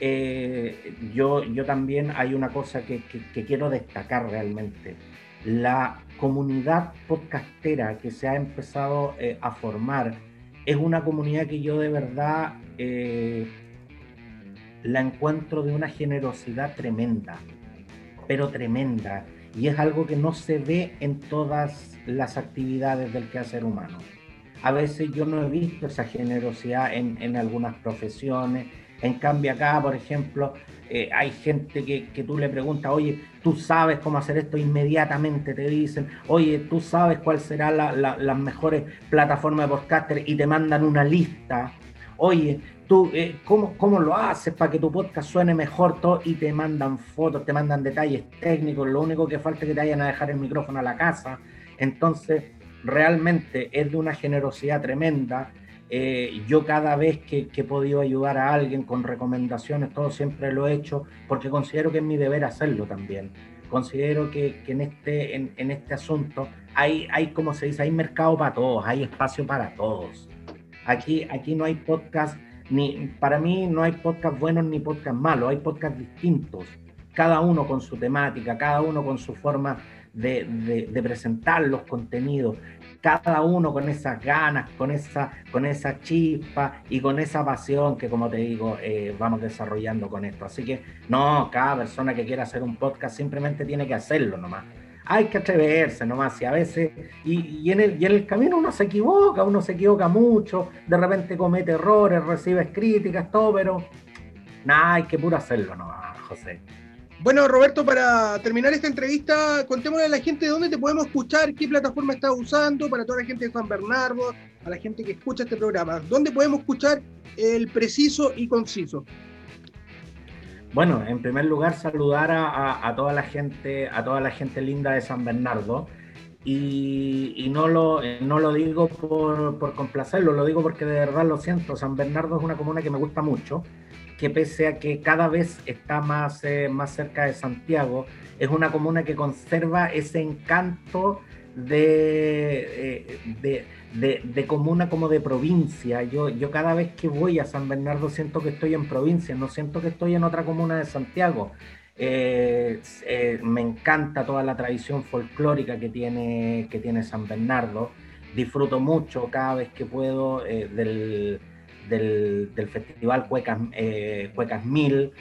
Eh, yo, yo también hay una cosa que, quiero destacar realmente. La comunidad podcastera que se ha empezado eh, a formar es una comunidad que yo de verdad la encuentro de una generosidad tremenda, pero tremenda. Y es algo que no se ve en todas las actividades del quehacer humano. A veces yo no he visto esa generosidad en, algunas profesiones. En cambio acá, por ejemplo, eh, hay gente que, tú le preguntas, oye, tú sabes cómo hacer esto, inmediatamente te dicen, oye, tú sabes cuál será la, la- las mejores plataformas de podcaster y te mandan una lista. Oye, tú, eh, ¿cómo, ¿cómo lo haces para que tu podcast suene mejor? Todo, y te mandan fotos, te mandan detalles técnicos, lo único que falta es que te vayan a dejar el micrófono a la casa. Entonces, realmente es de una generosidad tremenda. Eh, yo cada vez que, que he podido ayudar a alguien con recomendaciones, todo siempre lo he hecho porque considero que es mi deber hacerlo también. Considero que, que en, este, en, en este asunto hay, hay, como se dice, hay mercado para todos, hay espacio para todos. Aquí, aquí no hay podcast ni, para mí no hay podcast buenos ni podcast malos, hay podcasts distintos, cada uno con su temática, cada uno con su forma de presentar los contenidos cada uno con esas ganas, con esa, con esa chispa y con esa pasión que, como te digo, eh, vamos desarrollando con esto. Así que, no, cada persona que quiera hacer un podcast simplemente tiene que hacerlo nomás. Hay que atreverse nomás, y a veces, y, en el, camino uno se equivoca, uno se equivoca mucho, de repente comete errores, recibe críticas, todo, pero nada, hay que puro hacerlo nomás, José. Bueno, Roberto, para terminar esta entrevista, contémosle a la gente dónde te podemos escuchar, qué plataforma estás usando, para toda la gente de San Bernardo, a la gente que escucha este programa. ¿Dónde podemos escuchar el preciso y conciso? Bueno, en primer lugar, saludar a, toda la gente, a toda la gente linda de San Bernardo. Y, no, lo, no lo digo por, complacerlo, lo digo porque de verdad lo siento. San Bernardo es una comuna que me gusta mucho, que pese a que cada vez está más, eh, más cerca de Santiago, es una comuna que conserva ese encanto de, eh, de, de, de, comuna como de provincia. Yo, yo cada vez que voy a San Bernardo siento que estoy en provincia, no siento que estoy en otra comuna de Santiago. Eh, eh, me encanta toda la tradición folclórica que tiene, que tiene San Bernardo. Disfruto mucho cada vez que puedo eh, del, del, del, festival Cuecas, eh, Cuecas Mil.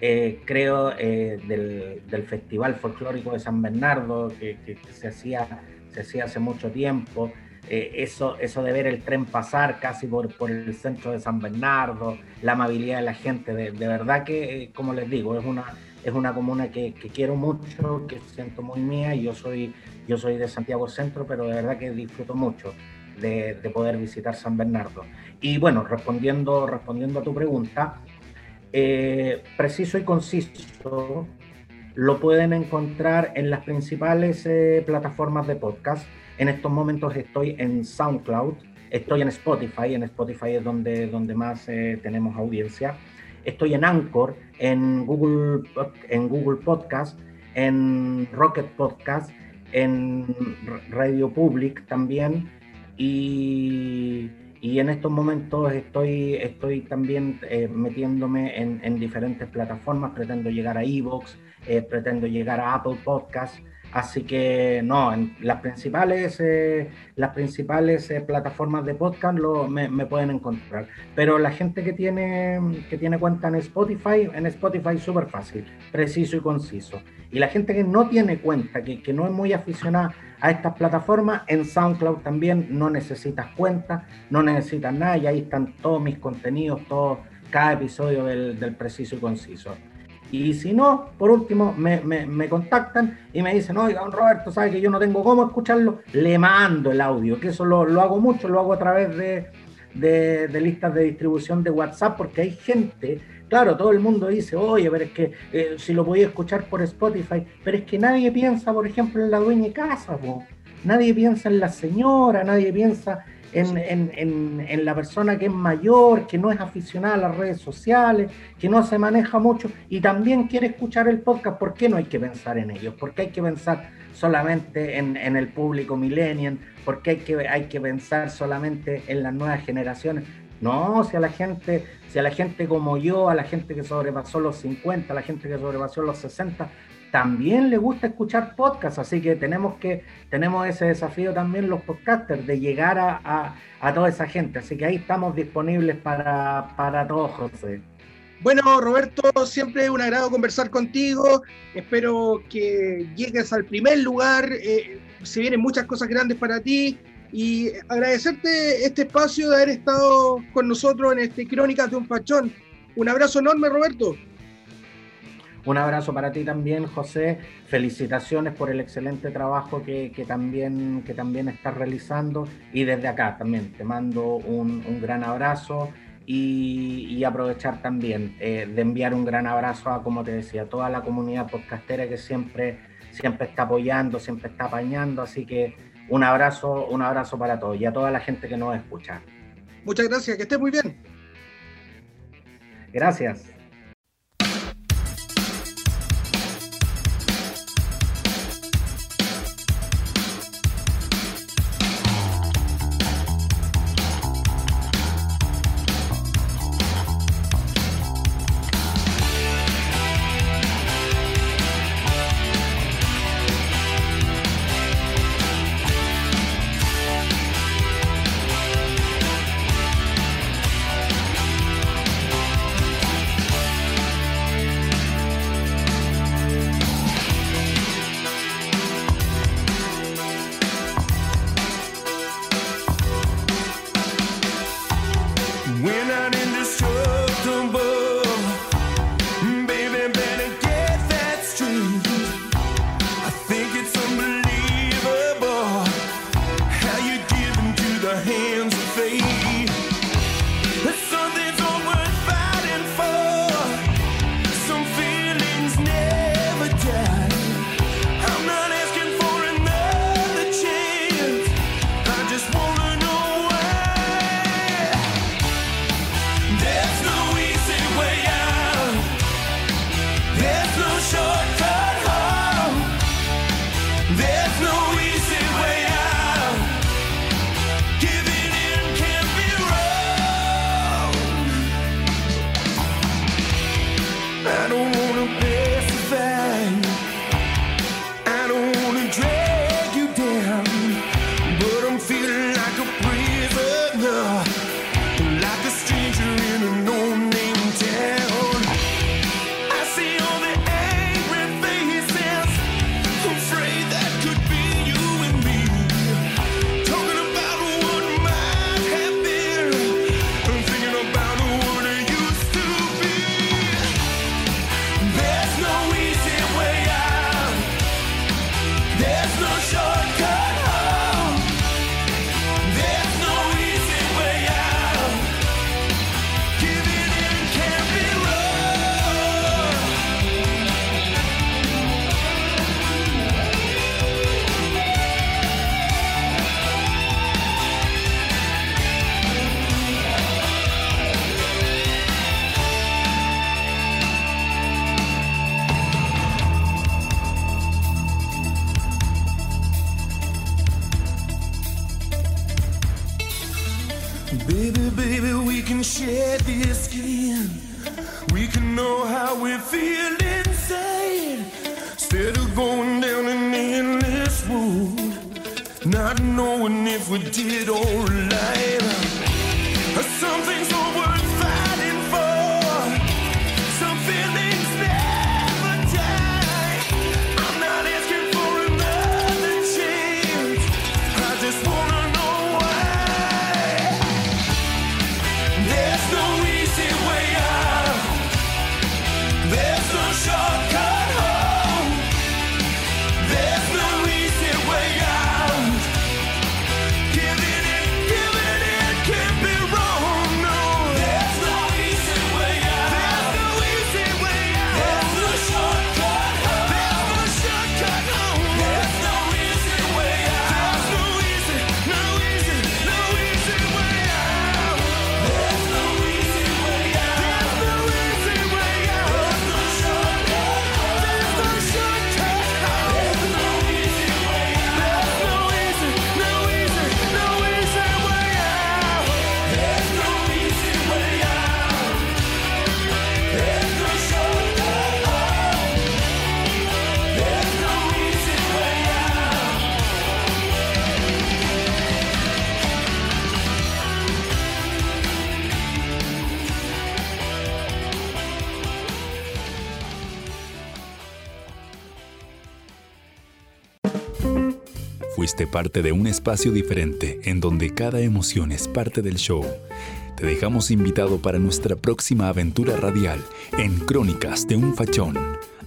creo del, del, Festival Folclórico de San Bernardo, que, que, que se, hacía, se hacía hace mucho tiempo. Eso, eso de ver el tren pasar casi por, por el centro de San Bernardo, la amabilidad de la gente, de, de verdad que, como les digo, es una, es una comuna que, que, quiero mucho, que siento muy mía yo soy, yo soy de Santiago Centro, pero de verdad que disfruto mucho de, de poder visitar San Bernardo. Y bueno, respondiendo, respondiendo a tu pregunta, eh, preciso y conciso lo pueden encontrar en las principales eh, plataformas de podcast. En estos momentos estoy en SoundCloud, estoy en Spotify, en Spotify es donde, donde más eh, tenemos audiencia Estoy en Anchor, en Google, en Google Podcast, en Rocket Podcast, en Radio Public también. Y, y en estos momentos estoy, estoy también eh, metiéndome en, en, diferentes plataformas. Pretendo llegar a Evox, eh, pretendo llegar a Apple Podcast. Así que no, las principales, eh, las principales eh, plataformas de podcast lo, me, me, pueden encontrar. Pero la gente que tiene, que tiene cuenta en Spotify, en Spotify súper fácil, preciso y conciso. Y la gente que no tiene cuenta, que, que no es muy aficionada a estas plataformas, en SoundCloud también no necesitas cuenta, no necesitas nada y ahí están todos mis contenidos, todo, cada episodio del, del preciso y conciso. Y si no, por último, me, me, contactan y me dicen, oiga, don Roberto, sabe que yo no tengo cómo escucharlo, le mando el audio, que eso lo, lo hago mucho, lo hago a través de, de, de, listas de distribución de WhatsApp, porque hay gente, claro, todo el mundo dice, oye, pero es que eh, si lo podía escuchar por Spotify, pero es que nadie piensa, por ejemplo, en la dueña de casa, po. nadie piensa en la señora, nadie piensa en, en, en, en, la persona que es mayor, que no es aficionada a las redes sociales, que no se maneja mucho y también quiere escuchar el podcast, ¿por qué no hay que pensar en ellos? ¿Por qué hay que pensar solamente en, el público millennial? ¿Por qué hay que, hay que pensar solamente en las nuevas generaciones? No, si a la gente, si a la gente como yo, a la gente que sobrepasó los 50, a la gente que sobrepasó los 60, también le gusta escuchar podcasts, así que tenemos que tenemos ese desafío también los podcasters de llegar a, a, a toda esa gente, así que ahí estamos disponibles para, para todos, José. Bueno, Roberto, siempre es un agrado conversar contigo. Espero que llegues al primer lugar. Eh, se vienen muchas cosas grandes para ti. Y agradecerte este espacio de haber estado con nosotros en este Crónicas de un Pachón. Un abrazo enorme, Roberto. Un abrazo para ti también, José. Felicitaciones por el excelente trabajo que, que también, que también estás realizando. Y desde acá también te mando un, un gran abrazo y, y aprovechar también eh, de enviar un gran abrazo a, como te decía, a toda la comunidad podcastera que siempre, siempre está apoyando, siempre está apañando. Así que un abrazo, un abrazo para todos y a toda la gente que nos escucha. Muchas gracias, que estés muy bien. Gracias. Baby, baby, we can share this skin. We can know how we feel inside. Instead of going down an endless road, not knowing if we did alright. Something's Fuiste parte de un espacio diferente en donde cada emoción es parte del show. Te dejamos invitado para nuestra próxima aventura radial en Crónicas de un Fachón.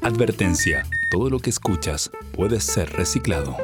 Advertencia, todo lo que escuchas puede ser reciclado.